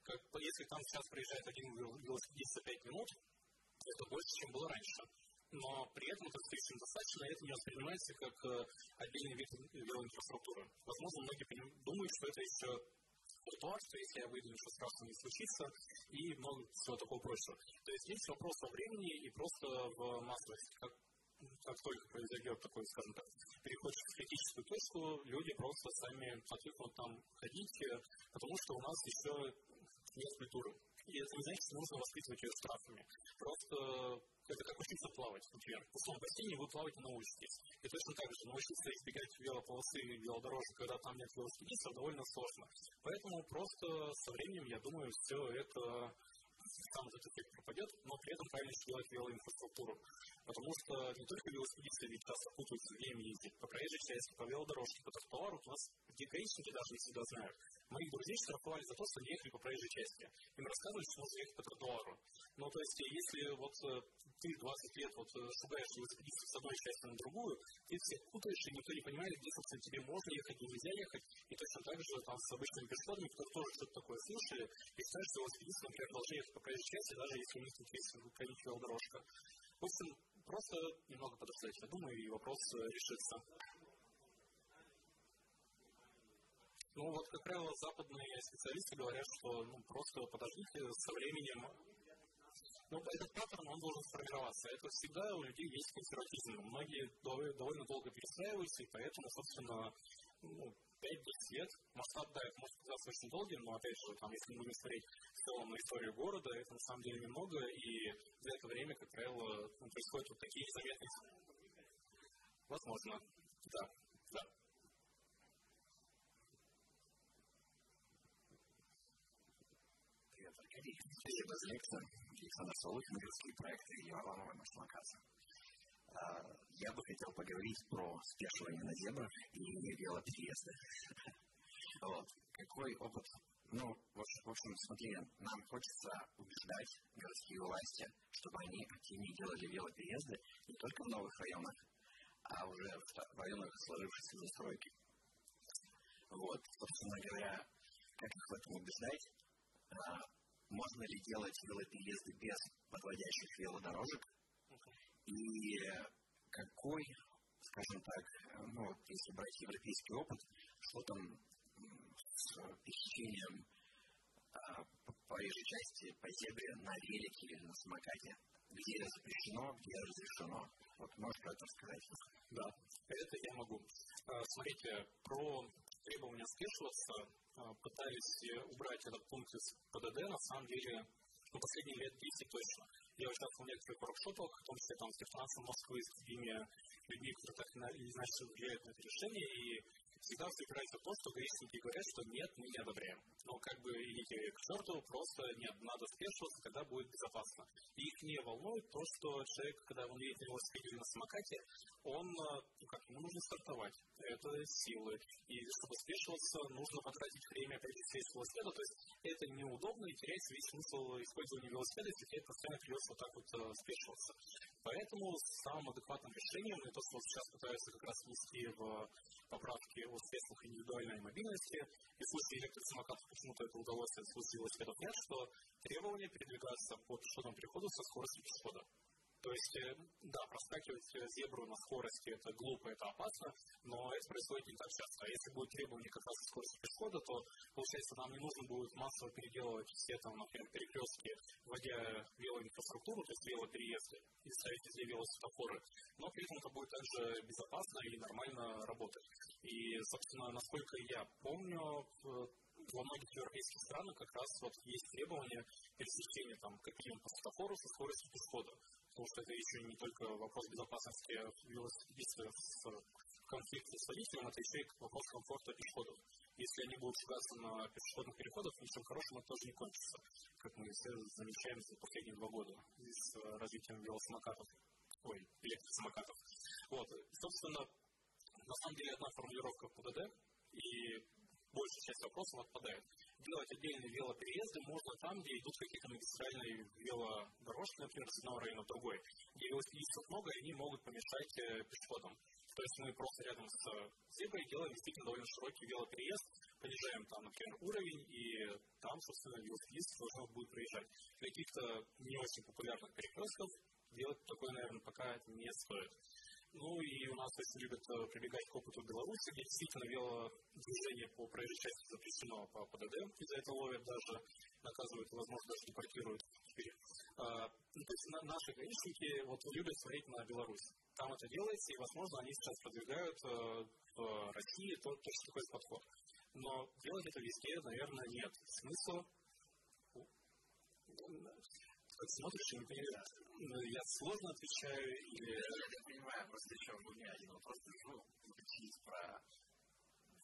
Как, если там сейчас проезжает один велосипедист за 5 минут, это больше, чем было раньше но при этом это слишком достаточно, и это не воспринимается как э, отдельный вид велоинфраструктуры. Возможно, многие думают, что это еще тротуар, что если я выйду, ничего страшного не случится, и много всего такого прочего. То есть здесь вопрос о времени и просто в массовости. Как, как только произойдет такой, скажем так, переход в критическую точку, люди просто сами отвыкнут там ходить, э, потому что у нас еще нет культуры. И это не значит, нужно воспитывать ее штрафами. Просто это как учиться плавать, например. В условном бассейне вы плаваете научитесь. И точно так же научиться избегать велополосы и велодорожек, когда там нет велосипедистов, довольно сложно. Поэтому просто со временем, я думаю, все это сам этот эффект пропадет, но при этом правильно сделать велоинфраструктуру. Потому что не только велосипедисты ведь часто путаются, где им ездить. По проезжей части, по велодорожке, по тротуару у нас гаишники даже не всегда знают. Моих друзей штрафовали за то, что они ехали по проезжей части. Им рассказывали, что нужно ехать по тротуару. Ну, то есть, если вот э, ты 20 лет вот э, шугаешь с одной части на другую, ты всех путаешь, и никто не понимает, где, собственно, тебе можно ехать, где нельзя ехать. И точно так же там с обычными пешеходами, которые тоже что-то такое слышали, и считают, что велосипедисты, например, должны ехать по проезжей части, даже если у них тут есть какая-нибудь велодорожка. В общем, просто немного подождать, я думаю, и вопрос э, решится. Ну, вот, как правило, западные специалисты говорят, что ну, просто подождите со временем. Ну, этот паттерн, он должен сформироваться. Это всегда у людей есть консерватизм. Многие довольно долго перестраиваются, и поэтому, собственно, ну, 5-10 лет. Масштаб, да, это может казаться очень долгим, но, опять же, там, если мы будем смотреть в целом на историю города, это на самом деле немного, и за это время, как правило, ну, происходят вот такие заметные... Возможно, да, да. За лекцию. Александр Солухин, городские проекты и Варламова Маслакаса. Я бы хотел поговорить про спешивание на зебрах и велопереезды. Вот. Какой опыт? Ну, в общем, смотри, нам хочется убеждать городские власти, чтобы они активнее делали велопереезды не только в новых районах, а уже в районах сложившейся застройки. Вот, собственно говоря, как их в этом убеждать? Можно ли делать велопереезды без подводящих велодорожек? И какой, скажем так, ну, если брать европейский опыт, что там с пересечением а, проезжей части по зебре на велике или на самокате, где запрещено, где разрешено. Вот можешь про это рассказать? Да, это я могу. А, смотрите, про требования спешиваться пытались убрать этот пункт из ПДД, на самом деле, ну, последние лет 10 точно. Я участвовал в некоторых воркшопах, в том числе там с Технасом Москвы, с другими людьми, которые так или иначе влияют на это решение, и всегда все упирается в то, что гаишники говорят, что нет, мы не одобряем. Но как бы идите к черту, просто нет, надо спешиваться, когда будет безопасно. И их не волнует то, что человек, когда он едет на велосипеде или на самокате, он, э, ну как, ему нужно стартовать. Это силы. И чтобы спешиваться, нужно потратить время, опять же, сесть велосипеда. То есть это неудобно и теряется весь смысл использования велосипеда, если тебе постоянно придется вот так вот э, спешиваться. Поэтому самым адекватным решением, и то, что сейчас пытаются как раз внести в поправки о средствах индивидуальной мобильности, и в случае электросамокатов почему-то это удалось, а в случае велосипедов нет, что требование передвигаться по пешеходному переходу со скоростью пешехода. То есть, э, да, проскакивать зебру на скорости это глупо, это опасно, но это происходит не так часто. А если будет требование как раз скорости перехода, то, получается, нам не нужно будет массово переделывать все там, например, перекрестки, вводя велоинфраструктуру, то есть велопереезды, и ставить везде велосветофоры. Но при этом это будет также безопасно и нормально работать. И, собственно, насколько я помню, во многих европейских странах как раз вот есть требования пересечения там каким по светофору со скоростью перехода потому что это еще не только вопрос безопасности велосипедистов в конфликте с водителем, это еще и вопрос комфорта пешеходов. Если они будут шугаться на пешеходных переходах, ничем хорошим это тоже не кончится, как мы все замечаем за последние два года с развитием велосамокатов, ой, электросамокатов. Вот, собственно, на самом деле одна формулировка в ПДД, и большая часть вопросов отпадает делать отдельные велопереезды можно там, где идут какие-то магистральные велодорожки, например, с одного района в другой, где велосипедистов много, они могут помешать э, пешеходам. То есть мы просто рядом с зеброй делаем действительно довольно широкий велопереезд, понижаем там, например, уровень, и там, собственно, велосипедисты должны будут проезжать. Для каких-то не очень популярных перекрестков делать такое, наверное, пока не стоит. Ну и у нас очень любят э, прибегать к опыту Беларуси, где действительно велодвижение по проезжей части запрещено по ПДД, и за это ловят даже, наказывают, возможно, даже депортируют теперь. А, ну, то есть на, наши гаишники вот, любят смотреть на Беларусь. Там это делается, и, возможно, они сейчас продвигают э, в России то, точно такой подход. Но делать это везде, наверное, нет смысла смотришь и понимаешь, ну, я сложно отвечаю или... Я понимаю, просто еще у меня один вопрос ну, учить про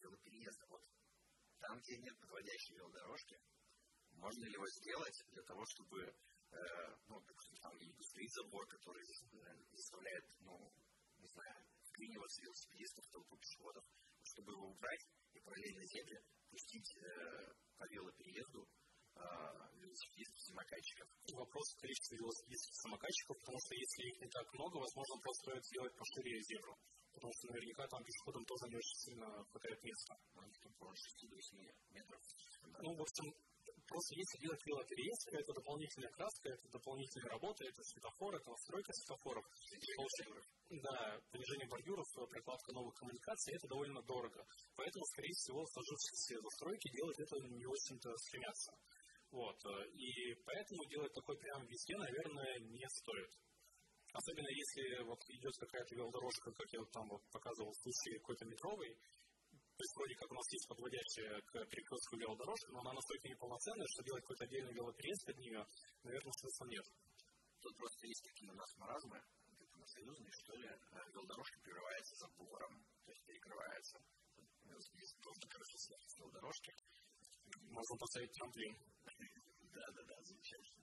велопереезд. Вот там, где нет подводящей велодорожки, можно ли его сделать для того, чтобы, э, ну, допустим, там стоит забор, который заставляет, ну, не знаю, вклиниваться велосипедистов толпу пешеходов, чтобы его убрать и параллельно зебре пустить э, по велопереезду а, велосипедистов, самокатчиков. Вопрос в количестве велосипедистов, самокатчиков, потому что если их не так много, возможно, просто стоит сделать пошире зебру. Потому что наверняка там пешеходам тоже не очень сильно хватает места. По 6 метров. Ну, в общем, просто если делать велопереезд, это дополнительная краска, это дополнительная работа, это светофор, это настройка светофоров. Да, понижение бордюров, прокладка новых коммуникаций, это довольно дорого. Поэтому, скорее всего, сложившиеся застройки делать это не очень-то стремятся. Вот. Э, и поэтому делать такой прям везде, наверное, не стоит. Особенно если вот идет какая-то велодорожка, как я вот там вот показывал в случае какой-то метровой, то есть вроде как у нас есть подводящая к перекрестку велодорожка, но она настолько неполноценная, что делать какой-то отдельный велопереезд под нее, наверное, смысла нет. Тут просто есть такие у нас маразмы, союзные, что ли, э, велодорожка прерывается забором, то есть перекрывается. Есть просто, короче, велодорожки, можно поставить трамплин. Да, да, да, замечательно.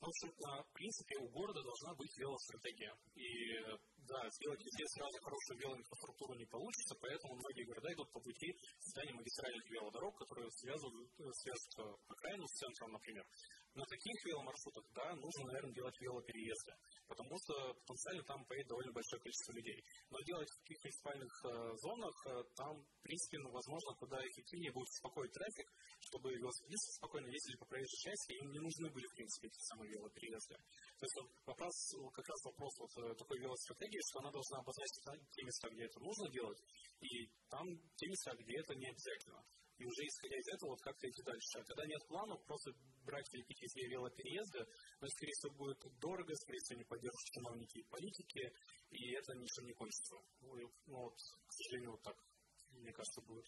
В общем, в принципе, у города должна быть велостратегия. И да, сделать везде сразу хорошую велоинфраструктуру не получится, поэтому многие города идут по пути создания магистральных велодорог, которые связывают, связывают окраину с центром, например. На таких веломаршрутах, да, нужно, наверное, делать велопереезды, потому что потенциально там поедет довольно большое количество людей. Но делать в каких-то спальных э, зонах, э, там, в принципе, ну, возможно, куда эффективнее будет успокоить трафик, чтобы велосипедисты спокойно ездили по проезжей части, им не нужны были, в принципе, эти самые велопереезды. То есть вопрос, как раз вопрос вот э, такой велостратегии, что она должна обозначить те места, где это нужно делать, и там те места, где это не обязательно. И уже исходя из этого, вот как-то идти дальше. А когда нет планов, просто брать великих везде велопереезды, но, скорее всего, будет дорого, скорее всего, не поддержат чиновники и политики, и это ничем не кончится. Ну, вот, к сожалению, вот так, мне кажется, будет.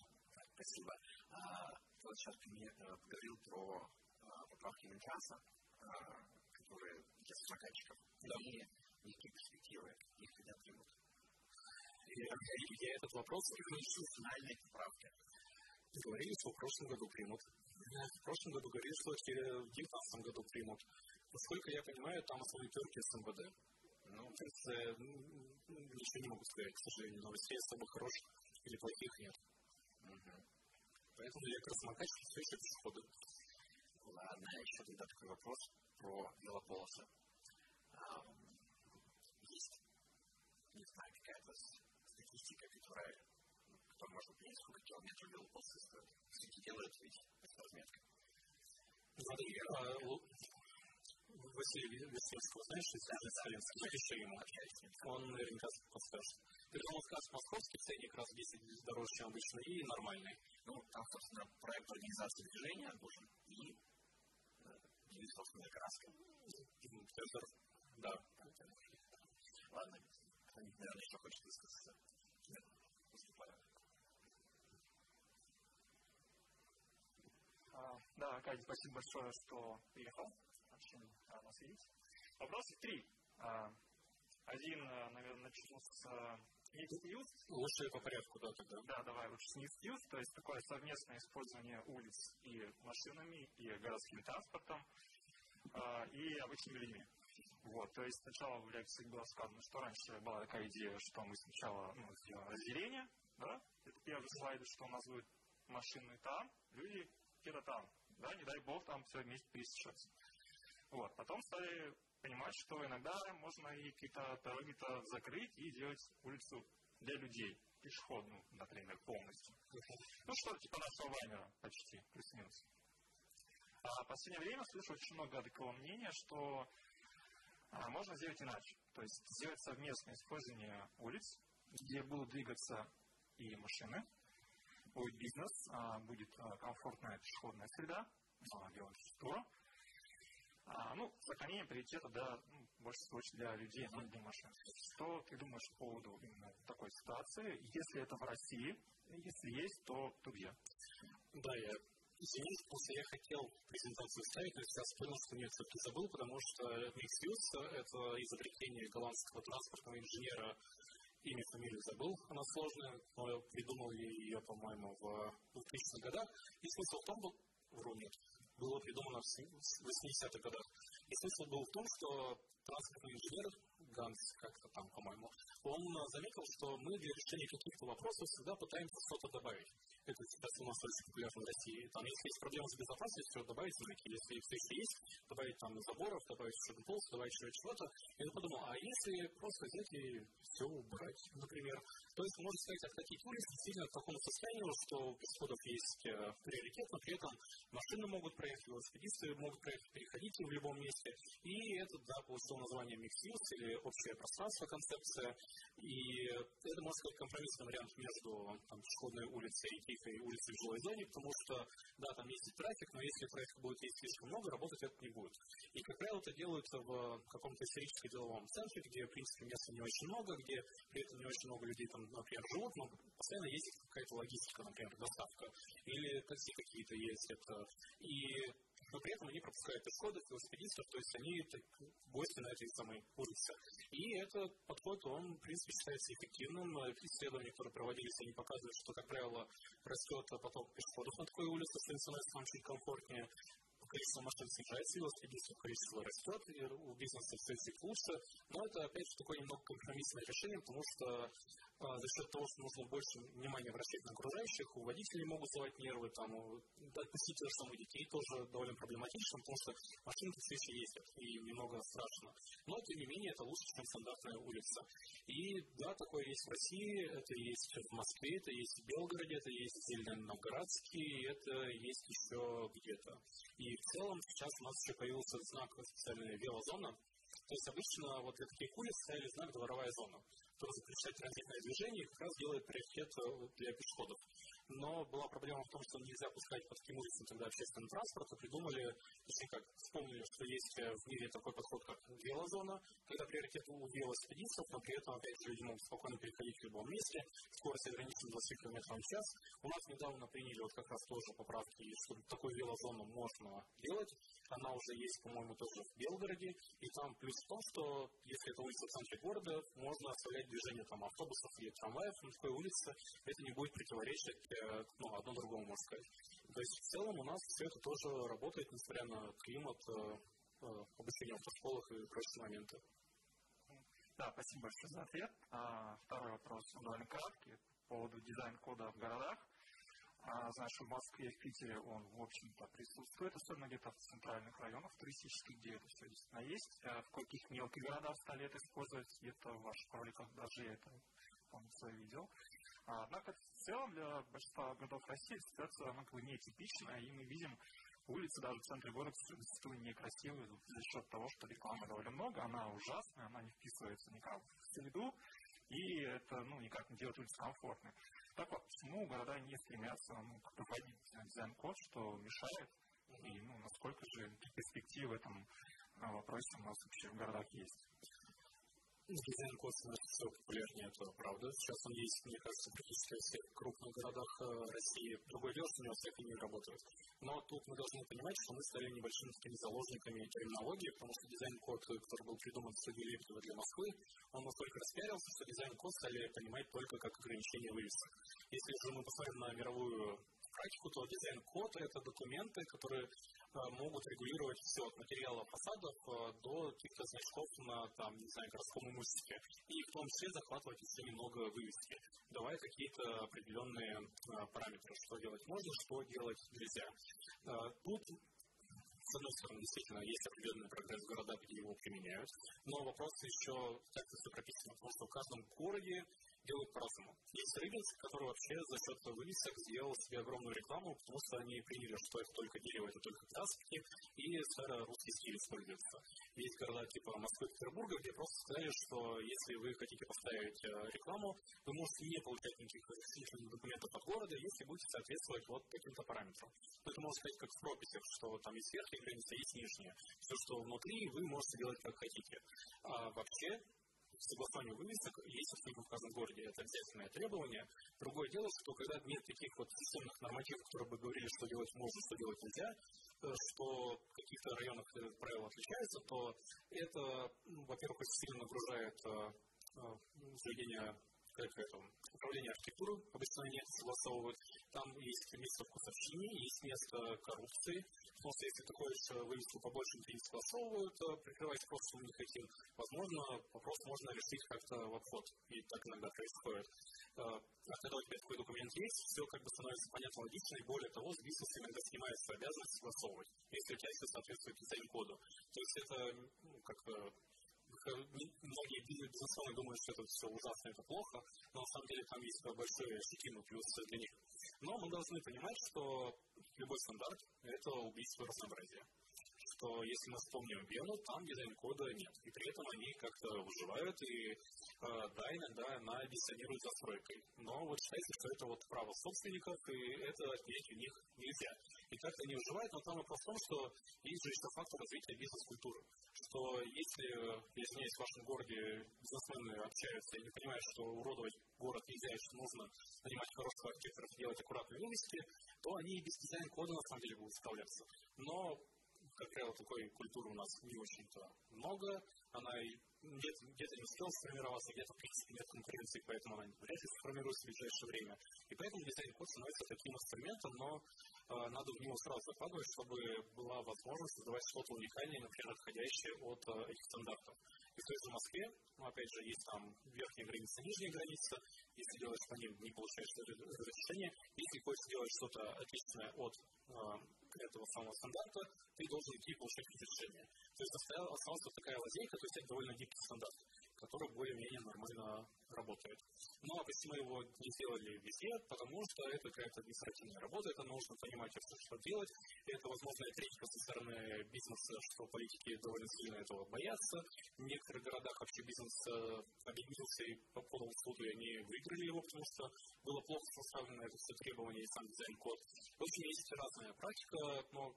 Спасибо. А, вот сейчас ты мне э, говорил про а, поправки Минтранса, а, которые для самокатчиков. Да. И никакие перспективы их не примут. Я, я этот вопрос институциональной поправки. Говорили, что в прошлом году примут. В прошлом году говорили, что в 2019 году примут. Насколько я понимаю, там основные терки с МВД. Ну, есть, э, ничего не могу сказать, к сожалению, новостей особо хороших или плохих нет. Угу. Поэтому я макачки все еще пешеходы. Ладно, еще тогда такой вопрос про велополосы. А, есть, не знаю, какая-то статистика, которая, которая может понять, сколько километров велополосы стоят. Все делают ведь разметка. Смотри, Василий Веселского, знаешь, из Советского, еще ему Он наверняка подскажет. Причем он скажет, московский ценник раз в 10 дороже, чем обычно, и нормальный. Ну, там, собственно, проект организации движения нужен, и, и собственно, краска. Центр, да. Ладно, наверное, еще хочет высказаться. А, да, Аркадий, спасибо большое, что приехал очень рад вас видеть. Вопросов три. А, один, а, наверное, начну с Mixed Use. Лучше по порядку, да, тогда. Да, давай лучше с Mixed Use, то есть такое совместное использование улиц и машинами, и городским транспортом, и обычными людьми. Вот, то есть сначала в лекции было сказано, что раньше была такая идея, что мы сначала ну, сделаем разделение, да, это первый слайд, что у нас будет машины там, люди где-то там, да, не дай бог там все вместе пересечется. Вот. Потом стали понимать, что иногда можно и какие-то дороги-то закрыть и делать улицу для людей, пешеходную, например, полностью. Ну, что типа нашего вайнера почти, плюс-минус. А в последнее время слышу очень много такого мнения, что а, можно сделать иначе. То есть сделать совместное использование улиц, где будут двигаться и машины, будет бизнес, а, будет а, комфортная пешеходная среда, а, велоинфраструктура, а, ну, сохранение приоритета, да, ну, больше всего для людей, не для машин. Что ты думаешь по поводу именно такой ситуации? Если это в России, если есть, то, то где? Да, я извините, просто я хотел презентацию ставить, но сейчас понял, что нет, все-таки забыл, потому что Mixed это изобретение голландского транспортного инженера имя, фамилию забыл, она сложная, но я придумал ее, по-моему, в 2000-х годах. И смысл в том был, вру, нет, было придумано в 80-х годах. И смысл был в том, что транспортный инженер Ганс, как-то там, по-моему, он заметил, что мы для решения каких-то вопросов всегда пытаемся что-то добавить это сейчас у нас очень популярно в России. Там, если есть проблемы с безопасностью, добавить знаки. Если все еще есть, добавить там заборов, добавить еще полос, добавить еще чего-то. Я подумал, а если просто взять и все убрать, например? То есть можно сказать, откатить улицы действительно к такому состоянию, что у пешеходов есть э, приоритет, но при этом машины могут проехать, велосипедисты могут проехать, переходить в любом месте. И это, да, получил название Mixed или общее пространство, концепция. И это, можно сказать, компромиссный вариант между там, пешеходной улицей и тихой улице в жилой зоне, потому что, да, там есть трафик, но если трафика будет есть слишком много, работать это не будет. И, как правило, это делается в каком-то историческом деловом центре, где, в принципе, места не очень много, где при этом не очень много людей там, например, живут, но постоянно есть какая-то логистика, например, доставка, или такси какие-то есть. Это. И но при этом они пропускают пешеходов, велосипедистов, то есть они гости на этой самой улице. И этот подход, он, в принципе, считается эффективным. Исследования, которые проводились, они показывают, что, как правило, растет поток пешеходов на такой улице, становится чуть комфортнее количество машин снижается, велосипедистов количество растет, и у бизнеса все идет лучше. Но это, опять же, такое немного компромиссное решение, потому что за счет того, что нужно больше внимания обращать на окружающих, у водителей могут сдавать нервы, там, даже самых детей тоже довольно проблематично, потому что машинки все еще ездят, и немного страшно. Но, тем не менее, это лучше, чем стандартная улица. И да, такое есть в России, это есть в Москве, это есть в Белгороде, это есть в Зеленоградске, это есть еще где-то. И в целом сейчас у нас еще появился знак специальная велозона. То есть обычно вот для таких улиц ставили знак дворовая зона, запрещает транзитное движение как раз делает приоритет э, для пешеходов. Но была проблема в том, что нельзя пускать по таким улицам тогда общественный транспорт, и придумали, точнее как, вспомнили, что есть в мире такой подход, как велозона, когда приоритет у велосипедистов, но при этом, опять же, люди могут спокойно переходить в любом месте, скорость ограничена 20 км в час. У нас недавно приняли вот как раз тоже поправки, что такую велозону можно делать, она уже есть, по-моему, тоже в Белгороде, и там плюс в том, что если это улица в центре города, можно оставлять движение там автобусов или трамваев на такой улице, это не будет противоречить э, ну, одно другому, можно сказать. То есть в целом у нас все это тоже работает, несмотря на климат, э, э, обучение в школах и прочие моменты. Да, спасибо большое за ответ. А, второй вопрос довольно краткий по поводу дизайн-кода в городах. А, знаешь, в Москве и в Питере он, в общем-то, присутствует, особенно где-то в центральных районах туристических, где это все действительно есть. А в каких мелких городах стали это использовать, где-то в ваших роликах даже я это, помнится, видел. А, однако, в целом, для большинства городов России ситуация, она как бы нетипичная, и мы видим улицы даже в центре города зачастую некрасивые за счет того, что рекламы довольно много, она ужасная, она не вписывается никак в среду, и это ну, никак не делает улицы комфортной. Так вот, почему города не стремятся ну, как-то вводить дизайн-код, что мешает, и ну, насколько же перспективы в этом а, вопросе у нас вообще в городах есть? Дизайн-код становится все популярнее, это правда. Сейчас он есть, мне кажется, практически во всех крупных городах э, России. Другое дело, что у него всех не работает. Но тут мы должны понимать, что мы стали небольшими такими заложниками терминологии, потому что дизайн-код, который был придуман в студии Лебедева для Москвы, он настолько распиарился, что дизайн-код стали понимать только как ограничение вывесок. Если же мы посмотрим на мировую практику, то дизайн-код – это документы, которые Э, могут регулировать все от материала фасадов э, до каких-то значков на, там, не знаю, городском имуществе. И в том числе захватывать еще немного вывески, давая какие-то определенные э, параметры, что делать можно, что делать нельзя. Тут с одной стороны, действительно, есть определенный прогресс в городах, где его применяют, но вопрос еще, как это все прописано, потому что в каждом городе делают по-разному. Есть Рыбинск, который вообще за счет вывесок сделал себе огромную рекламу, потому что они приняли, что это только дерево, это только краски, и старо-русский стиль используется. Есть города типа Москвы и Петербурга, где просто сказали, что если вы хотите поставить э, рекламу, вы можете не получать никаких разрешительных документов от города, если будете соответствовать вот каким-то параметрам. Ну, это можно сказать как в прописях, что там есть верхняя граница, есть нижняя. Все, что внутри, вы можете делать как хотите. А вообще, согласование вывесок есть в каждом городе. Это обязательное требование. Другое дело, что когда нет таких вот системных нормативов, которые бы говорили, что делать можно, что делать нельзя, э, что в каких-то районах правила отличаются, то это, ну, во-первых, очень сильно нагружает э, э, заведение как это, управление архитектурой обычно это согласовывают. Там есть место вкусовщины, есть место коррупции, Потому что если ты хочешь э, вывеску побольше, ты не согласовывают, э, прикрываясь просто не хотим, возможно, вопрос можно решить как-то в обход. И так иногда происходит. А когда у тебя такой документ есть, все как бы становится понятно логично, и более того, с бизнеса иногда снимается обязанность согласовывать, если у тебя все соответствует дизайн-коду. То есть это ну, как многие бизнесмены думают, что это все ужасно, это плохо, но на самом деле там есть большой ощутимый плюс для них. Но мы должны понимать, что любой стандарт – это убийство разнообразия что если мы вспомним Вену, там дизайн-кода нет. И при этом они как-то выживают, и э, да, иногда она диссонирует застройкой. Но вот считается, что это вот право собственников, и это отменить у них нельзя. И как они выживают, но там вопрос в том, что есть же еще фактор развития бизнес-культуры. Что если, извиняюсь, в вашем городе бизнесмены общаются и не понимают, что уродовать город нельзя, что нужно нанимать хороших архитекторов, делать аккуратные вывески, то они и без дизайн-кода на самом деле будут справляться. Но как правило, такой культуры у нас не очень-то много. Она где-то, где-то не успела сформироваться, где-то, в принципе, нет конкуренции, поэтому она вряд ли сформируется в ближайшее время. И поэтому дизайн-код становится таким инструментом, но э, надо в него сразу закладывать, чтобы была возможность создавать что-то уникальное, например, отходящее от э, этих стандартов. И в той же Москве, ну, опять же, есть там верхняя граница, нижняя граница. Если делаешь по ним, не получаешь разрешение. Если хочешь сделать что-то отличное от э, этого самого стандарта, ты должен идти и получать разрешение. То есть осталась вот такая лазейка, то есть это довольно гибкий стандарт. Который более-менее нормально работает. Ну, а почему его не сделали везде? Потому что это какая-то административная работа, это нужно понимать, что делать. И это, возможно, критика со стороны бизнеса, что политики довольно сильно этого боятся. В некоторых городах вообще бизнес э, объединился и подал в суд, и они выиграли его, потому что было плохо составлено это все требования и сам дизайн-код. В общем, есть разная практика, но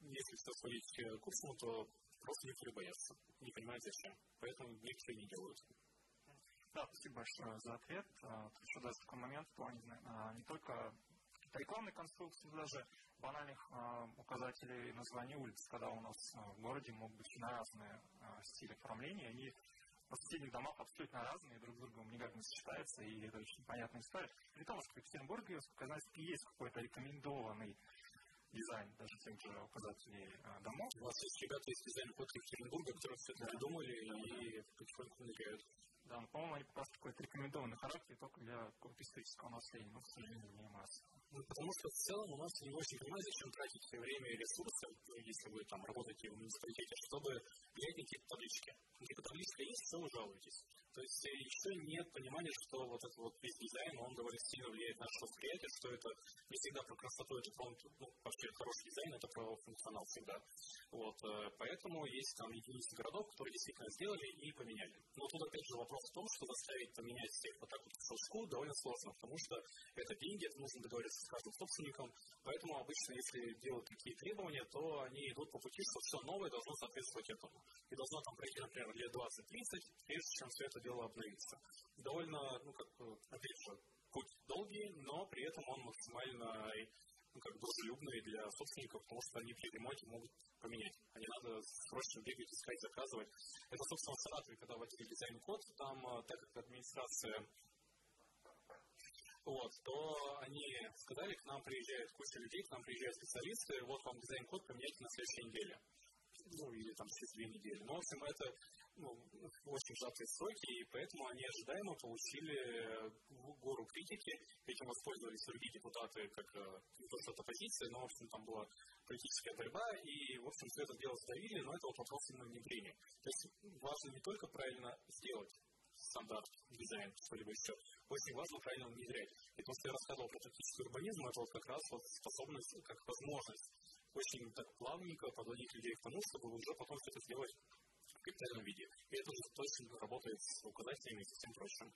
если все сводить к курсу, то просто некоторые боятся, не понимают зачем. Поэтому некоторые не делают. Да, спасибо большое за ответ. А, еще даже такой момент в плане а, не только рекламной конструкции, даже банальных а, указателей названий улиц, когда у нас в городе могут быть разные стили оформления, они в соседних домах абсолютно разные, друг с другом никак не сочетаются, и это очень понятная история. При том, что в Екатеринбурге, знаю, есть какой-то рекомендованный дизайн даже тех же указателей домов. У вас есть ребята из дизайн код Екатеринбурга, которые все это придумали и потихоньку внедряют. Да, но, по-моему, они просто какой-то рекомендованный характер только для какого-то исторического наследия, но, к сожалению, не масса. Потому что в целом у нас не очень понимают, зачем тратить время и ресурсы, ну, если вы там работаете в муниципалитете, чтобы на какие-то таблички. Какие-то таблички есть, все жалуетесь. То есть э, еще нет понимания, что вот этот вот весь дизайн, он довольно сильно влияет на наше восприятие, что это не всегда про красоту, это про, ну, вообще хороший дизайн, это про функционал всегда. Вот, э, поэтому есть там единицы городов, которые действительно сделали и поменяли. Но тут опять же вопрос в том, что заставить поменять всех вот так вот в довольно сложно, потому что это деньги, это нужно договориться каждым собственником, поэтому обычно, если делают такие требования, то они идут по пути, что все новое должно соответствовать этому. И должно там пройти, например, лет 20-30, прежде чем все это дело обновится. Довольно, ну, как, опять же, путь долгий, но при этом он максимально ну, как дружелюбные для собственников, потому что они при ремонте могут поменять. А не надо срочно бегать, искать, заказывать. Это, собственно, в Саратове, когда вводили дизайн-код, там, э, так как администрация вот, то они сказали, к нам приезжает куча людей, к нам приезжают специалисты, вот вам дизайн-код поменяйте на следующей неделе. Ну, или там через две недели. Но, в общем, это ну, очень сжатые сроки, и поэтому они ожидаемо получили э, гору критики. Этим воспользовались другие депутаты, как э, не то, что это оппозиция, но, в общем, там была политическая борьба, и, в общем, все это дело сдавили, но это вот вопрос именно внедрения. То есть важно не только правильно сделать стандарт, дизайн, что-либо еще. Очень важно правильно внедрять. И то, что я рассказывал про практический урбанизм, это вот как раз вот способность, как возможность очень так плавненько подводить людей к тому, чтобы уже потом что-то сделать капитальном виде. И это уже точно работает с указателями и всем прочим.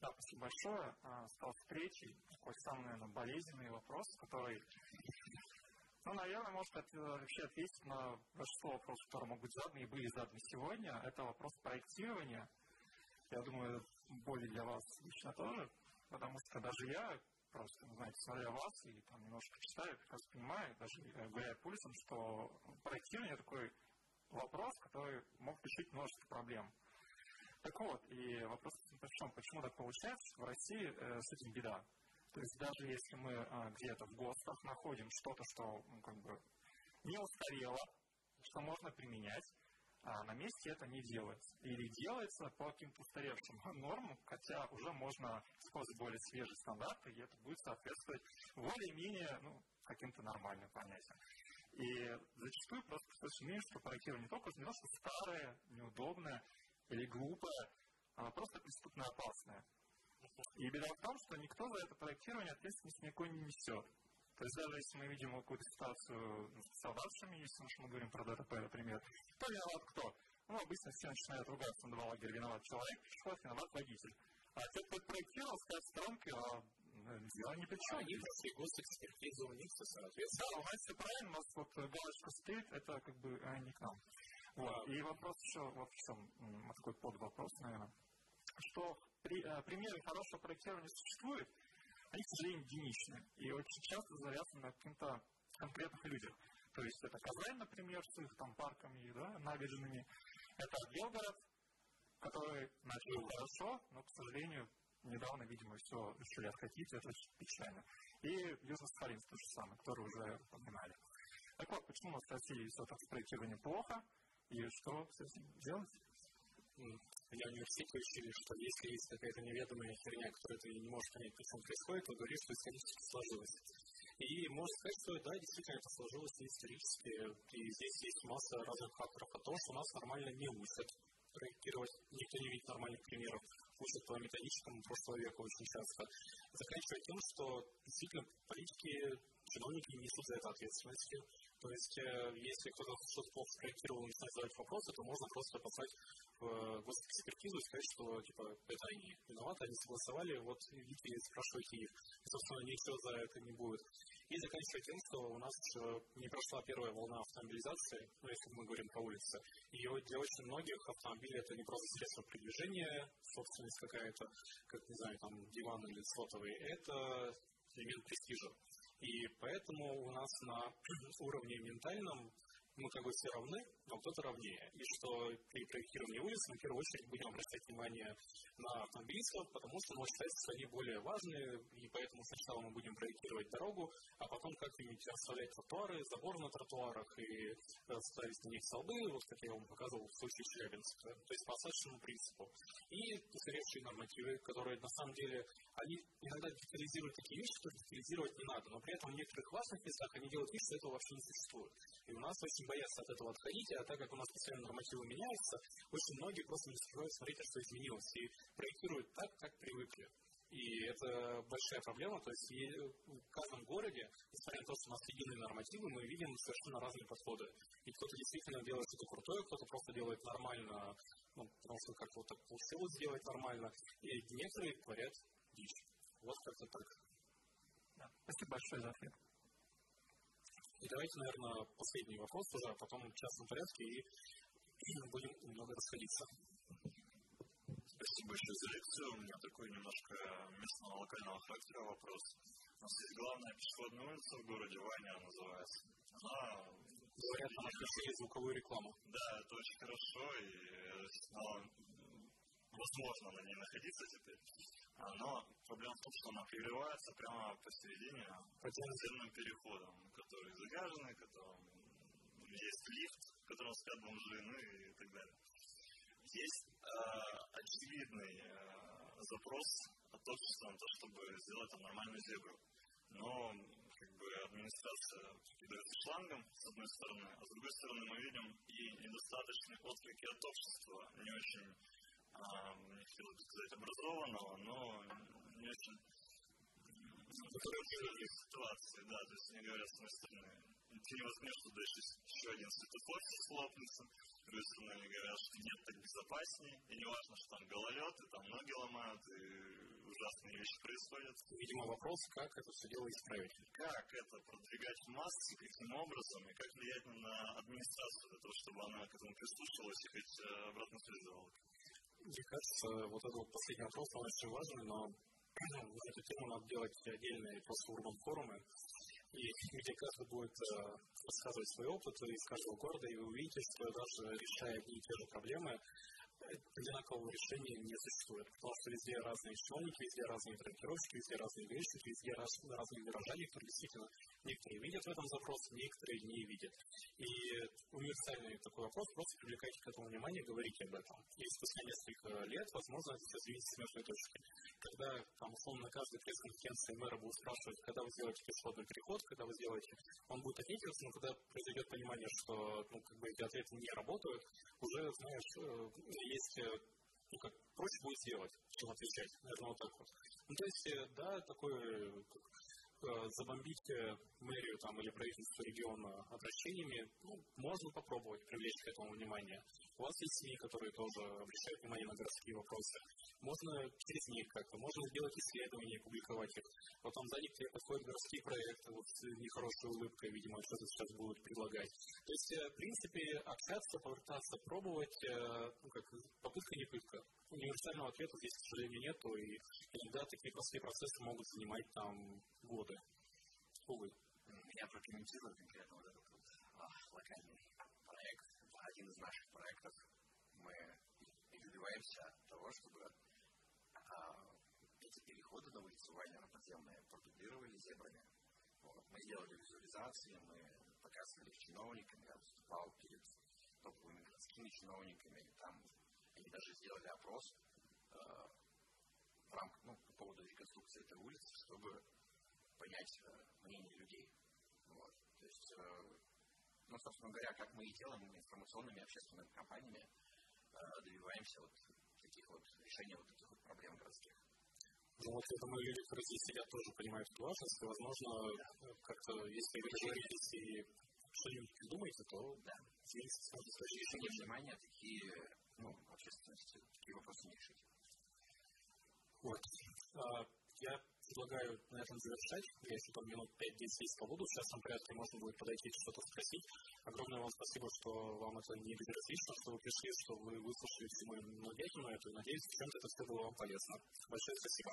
Да, спасибо большое. А, стал встречей. Такой самый, наверное, болезненный вопрос, который, ну, наверное, может вообще ответить на большинство вопросов, которые могут быть заданы и были заданы сегодня. Это вопрос проектирования. Я думаю, более для вас лично тоже, потому что даже я просто, знаете, смотря вас и там немножко читаю, прекрасно понимаю, даже гуляя пульсом, что проектирование такой вопрос, который мог решить множество проблем. Так вот, и вопрос в чем? Почему так получается, в России э, с этим беда? То есть даже если мы э, где-то в ГОСТах находим что-то, что ну, как бы не устарело, что можно применять, а на месте это не делается. Или делается по каким-то устаревшим нормам, хотя уже можно использовать более свежие стандарты, и это будет соответствовать более-менее ну, каким-то нормальным понятиям. И зачастую просто слышно, что проектирование не только то, что старое, неудобное или глупое, а просто преступно опасное. И беда в том, что никто за это проектирование ответственности никакой не несет. То есть даже если мы видим какую-то ситуацию с солдатами, если мы говорим про ДТП, например, то виноват кто? Ну, обычно все начинают ругаться на два лагеря. Виноват человек, пешеход, виноват водитель. А те, кто проектировал, стоят в сторонке, а дело не при чем. Они прошли госэкспертизу, у них все соответственно. Да, у нас все правильно, у нас вот галочка стоит, это как бы а, не к нам. Вот. И вопрос еще вот в чем, такой подвопрос, наверное, что при, а, примеры хорошего проектирования существуют, они, к сожалению, единичны. И очень часто завязаны на каких-то конкретных людях. То есть это Казань, например, с их там парками, да, набережными. Это Белгород, который начал хорошо, но, к сожалению, недавно, видимо, все решили откатить, это очень печально. И Южно-Сахалинск то же самое, который уже упоминали. Так вот, почему у нас в России все так с проектированием плохо, и что с этим делать? Я в университете учили, что если есть какая-то неведомая херня, которую ты не можешь понять, почему происходит, то говоришь, что исторически сложилось. И можно сказать, что да, действительно это сложилось исторически, и здесь есть масса разных факторов. А то, что нас нормально не учат, проектировать, никто не видит нормальных примеров, учат по методичкам прошлого века очень часто, заканчивая тем, что действительно политики, чиновники несут за это ответственность. То есть, э, если кто-то что-то плохо спроектировал и начинает задавать вопросы, то можно просто послать в госэкспертизу и сказать, что типа это они виноваты, они согласовали, вот видите, спрашивайте их. И, собственно, ничего за это не будет. И заканчивая тем, что у нас не прошла первая волна автомобилизации, ну, если мы говорим по улице, и для очень многих автомобили это не просто средство передвижения, собственность какая-то, как, не знаю, там, диван или сотовый, это элемент престижа. И поэтому у нас на уровне ментальном мы как бы все равны, но кто-то равнее. И что при проектировании улиц мы в первую очередь будем обращать внимание на автомобилистов, потому что может считается, что они более важные, и поэтому сначала мы будем проектировать дорогу, а потом как-нибудь расставлять тротуары, забор на тротуарах и ставить на них столбы, вот как я вам показывал в случае Челябинска. То есть по остаточному принципу. И устаревшие нормативы, которые на самом деле, они иногда детализируют такие вещи, что детализировать не надо, но при этом в некоторых важных местах они делают вид, что этого вообще не существует. И у нас очень боятся от этого отходить, а так как у нас постоянно нормативы меняются, очень многие просто не успевают смотреть, что изменилось, и проектируют так, как привыкли. И это большая проблема, то есть в каждом городе, несмотря на то, что у нас единые нормативы, мы видим совершенно разные подходы. И кто-то действительно делает что-то крутое, кто-то просто делает нормально, ну, потому что как-то вот так получилось сделать нормально, и некоторые творят дичь. Вот как-то так. Да. Спасибо большое за ответ. И давайте, наверное, последний вопрос уже, а потом в частном порядке и будем немного расходиться. Спасибо большое за лекцию. У меня такой немножко местного локального характера вопрос. У нас есть главная пешеходная улица в городе, Ваня называется. Она Говорят, она включили звуковую рекламу. Да, это очень хорошо, и но, возможно на ней находиться теперь. Но проблема в том, что она прерывается прямо посередине подземным переходом, который загаженный, которым есть лифт, в котором спят бомжи, ну и так далее. Есть э, очевидный э, запрос от общества на то, чтобы сделать там нормальную зебру. Но как бы администрация кидается шлангом, с одной стороны, а с другой стороны мы видим и недостаточные отклики от общества, не очень не хотел бы сказать образованного, но не очень ситуации, да, то есть они говорят, с одной стороны, ты не возьмешь, что дальше еще один светофор слопнется, с другой стороны, они говорят, что нет, так безопаснее, и не важно, что там гололед, и там ноги ломают, и ужасные вещи происходят. Видимо, вопрос, как это все дело исправить. Как это продвигать в массы, каким образом, и как влиять на администрацию для того, чтобы она к этому прислушивалась и хоть э, обратно связь давала. Мне кажется, вот этот вот последний вопрос, он очень важный, но на эту тему надо делать отдельные просто урбан форумы, и где каждый будет э, рассказывать свои опыты из каждого города, и вы увидите, что даже решая одни и те же проблемы, одинакового решения не существует, потому что везде разные чиновники, везде разные проектировщики, везде разные грешники, везде раз, разные горожане, которые действительно некоторые видят в этом запрос, некоторые не видят. И универсальный такой вопрос, просто привлекайте к этому внимание, говорите об этом. И спустя несколько лет, возможно, это все сдвинется с мертвой точки. Когда, там, условно, на каждой пресс-конференции мэра будут спрашивать, когда вы сделаете пешеходный переход, когда вы сделаете, он будет ответиться, но когда произойдет понимание, что ну, как бы эти ответы не работают, уже, знаешь, э, есть, э, ну как, проще будет сделать, чем отвечать. Наверное, вот так вот. Ну, то есть, э, да, такой забомбить э, мэрию там, или правительство региона обращениями, ну, можно попробовать привлечь к этому внимание. У вас есть СМИ, которые тоже обращают внимание на городские вопросы. Можно через них как-то, можно сделать исследования, публиковать их. Потом сзади к тебе подходят городские проекты, вот с нехорошей улыбкой, видимо, что-то сейчас будут предлагать. То есть, э, в принципе, общаться, попытаться пробовать, ну, как попытка не пытка. Универсального ответа здесь, к сожалению, нету, и иногда такие простые процессы могут занимать там годы. Увы. Я прокомментирую конкретно вот этот вот, а, локальный проект. Один из наших проектов. Мы добиваемся того, чтобы переходы на улицу Вайнера подземные продублировали зебрами. Вот. Мы сделали визуализации, мы показывали их чиновникам, я выступал перед топовыми городскими чиновниками, там они даже сделали опрос э, в рамках, ну, по поводу реконструкции этой улицы, чтобы понять э, мнение людей. Вот. То есть, э, ну, собственно говоря, как мы и делаем информационными общественными компаниями, э, добиваемся вот таких вот решения вот таких вот проблем городских. Ну вот я думаю, люди, которые здесь сидят, тоже понимают эту важность. И, возможно, как-то, если вы договоритесь и что-нибудь придумаете, то да. здесь сможет решение внимания такие, ну, общественности, такие вопросы не решить. Вот. А, я предлагаю на этом завершать. Я еще там минут 5-10 есть побуду. В частном порядке можно будет подойти что-то спросить. Огромное вам спасибо, что вам это не безразлично, что вы пришли, что вы выслушали всю мою многоятельную эту. Надеюсь, чем-то это все было вам полезно. Большое спасибо.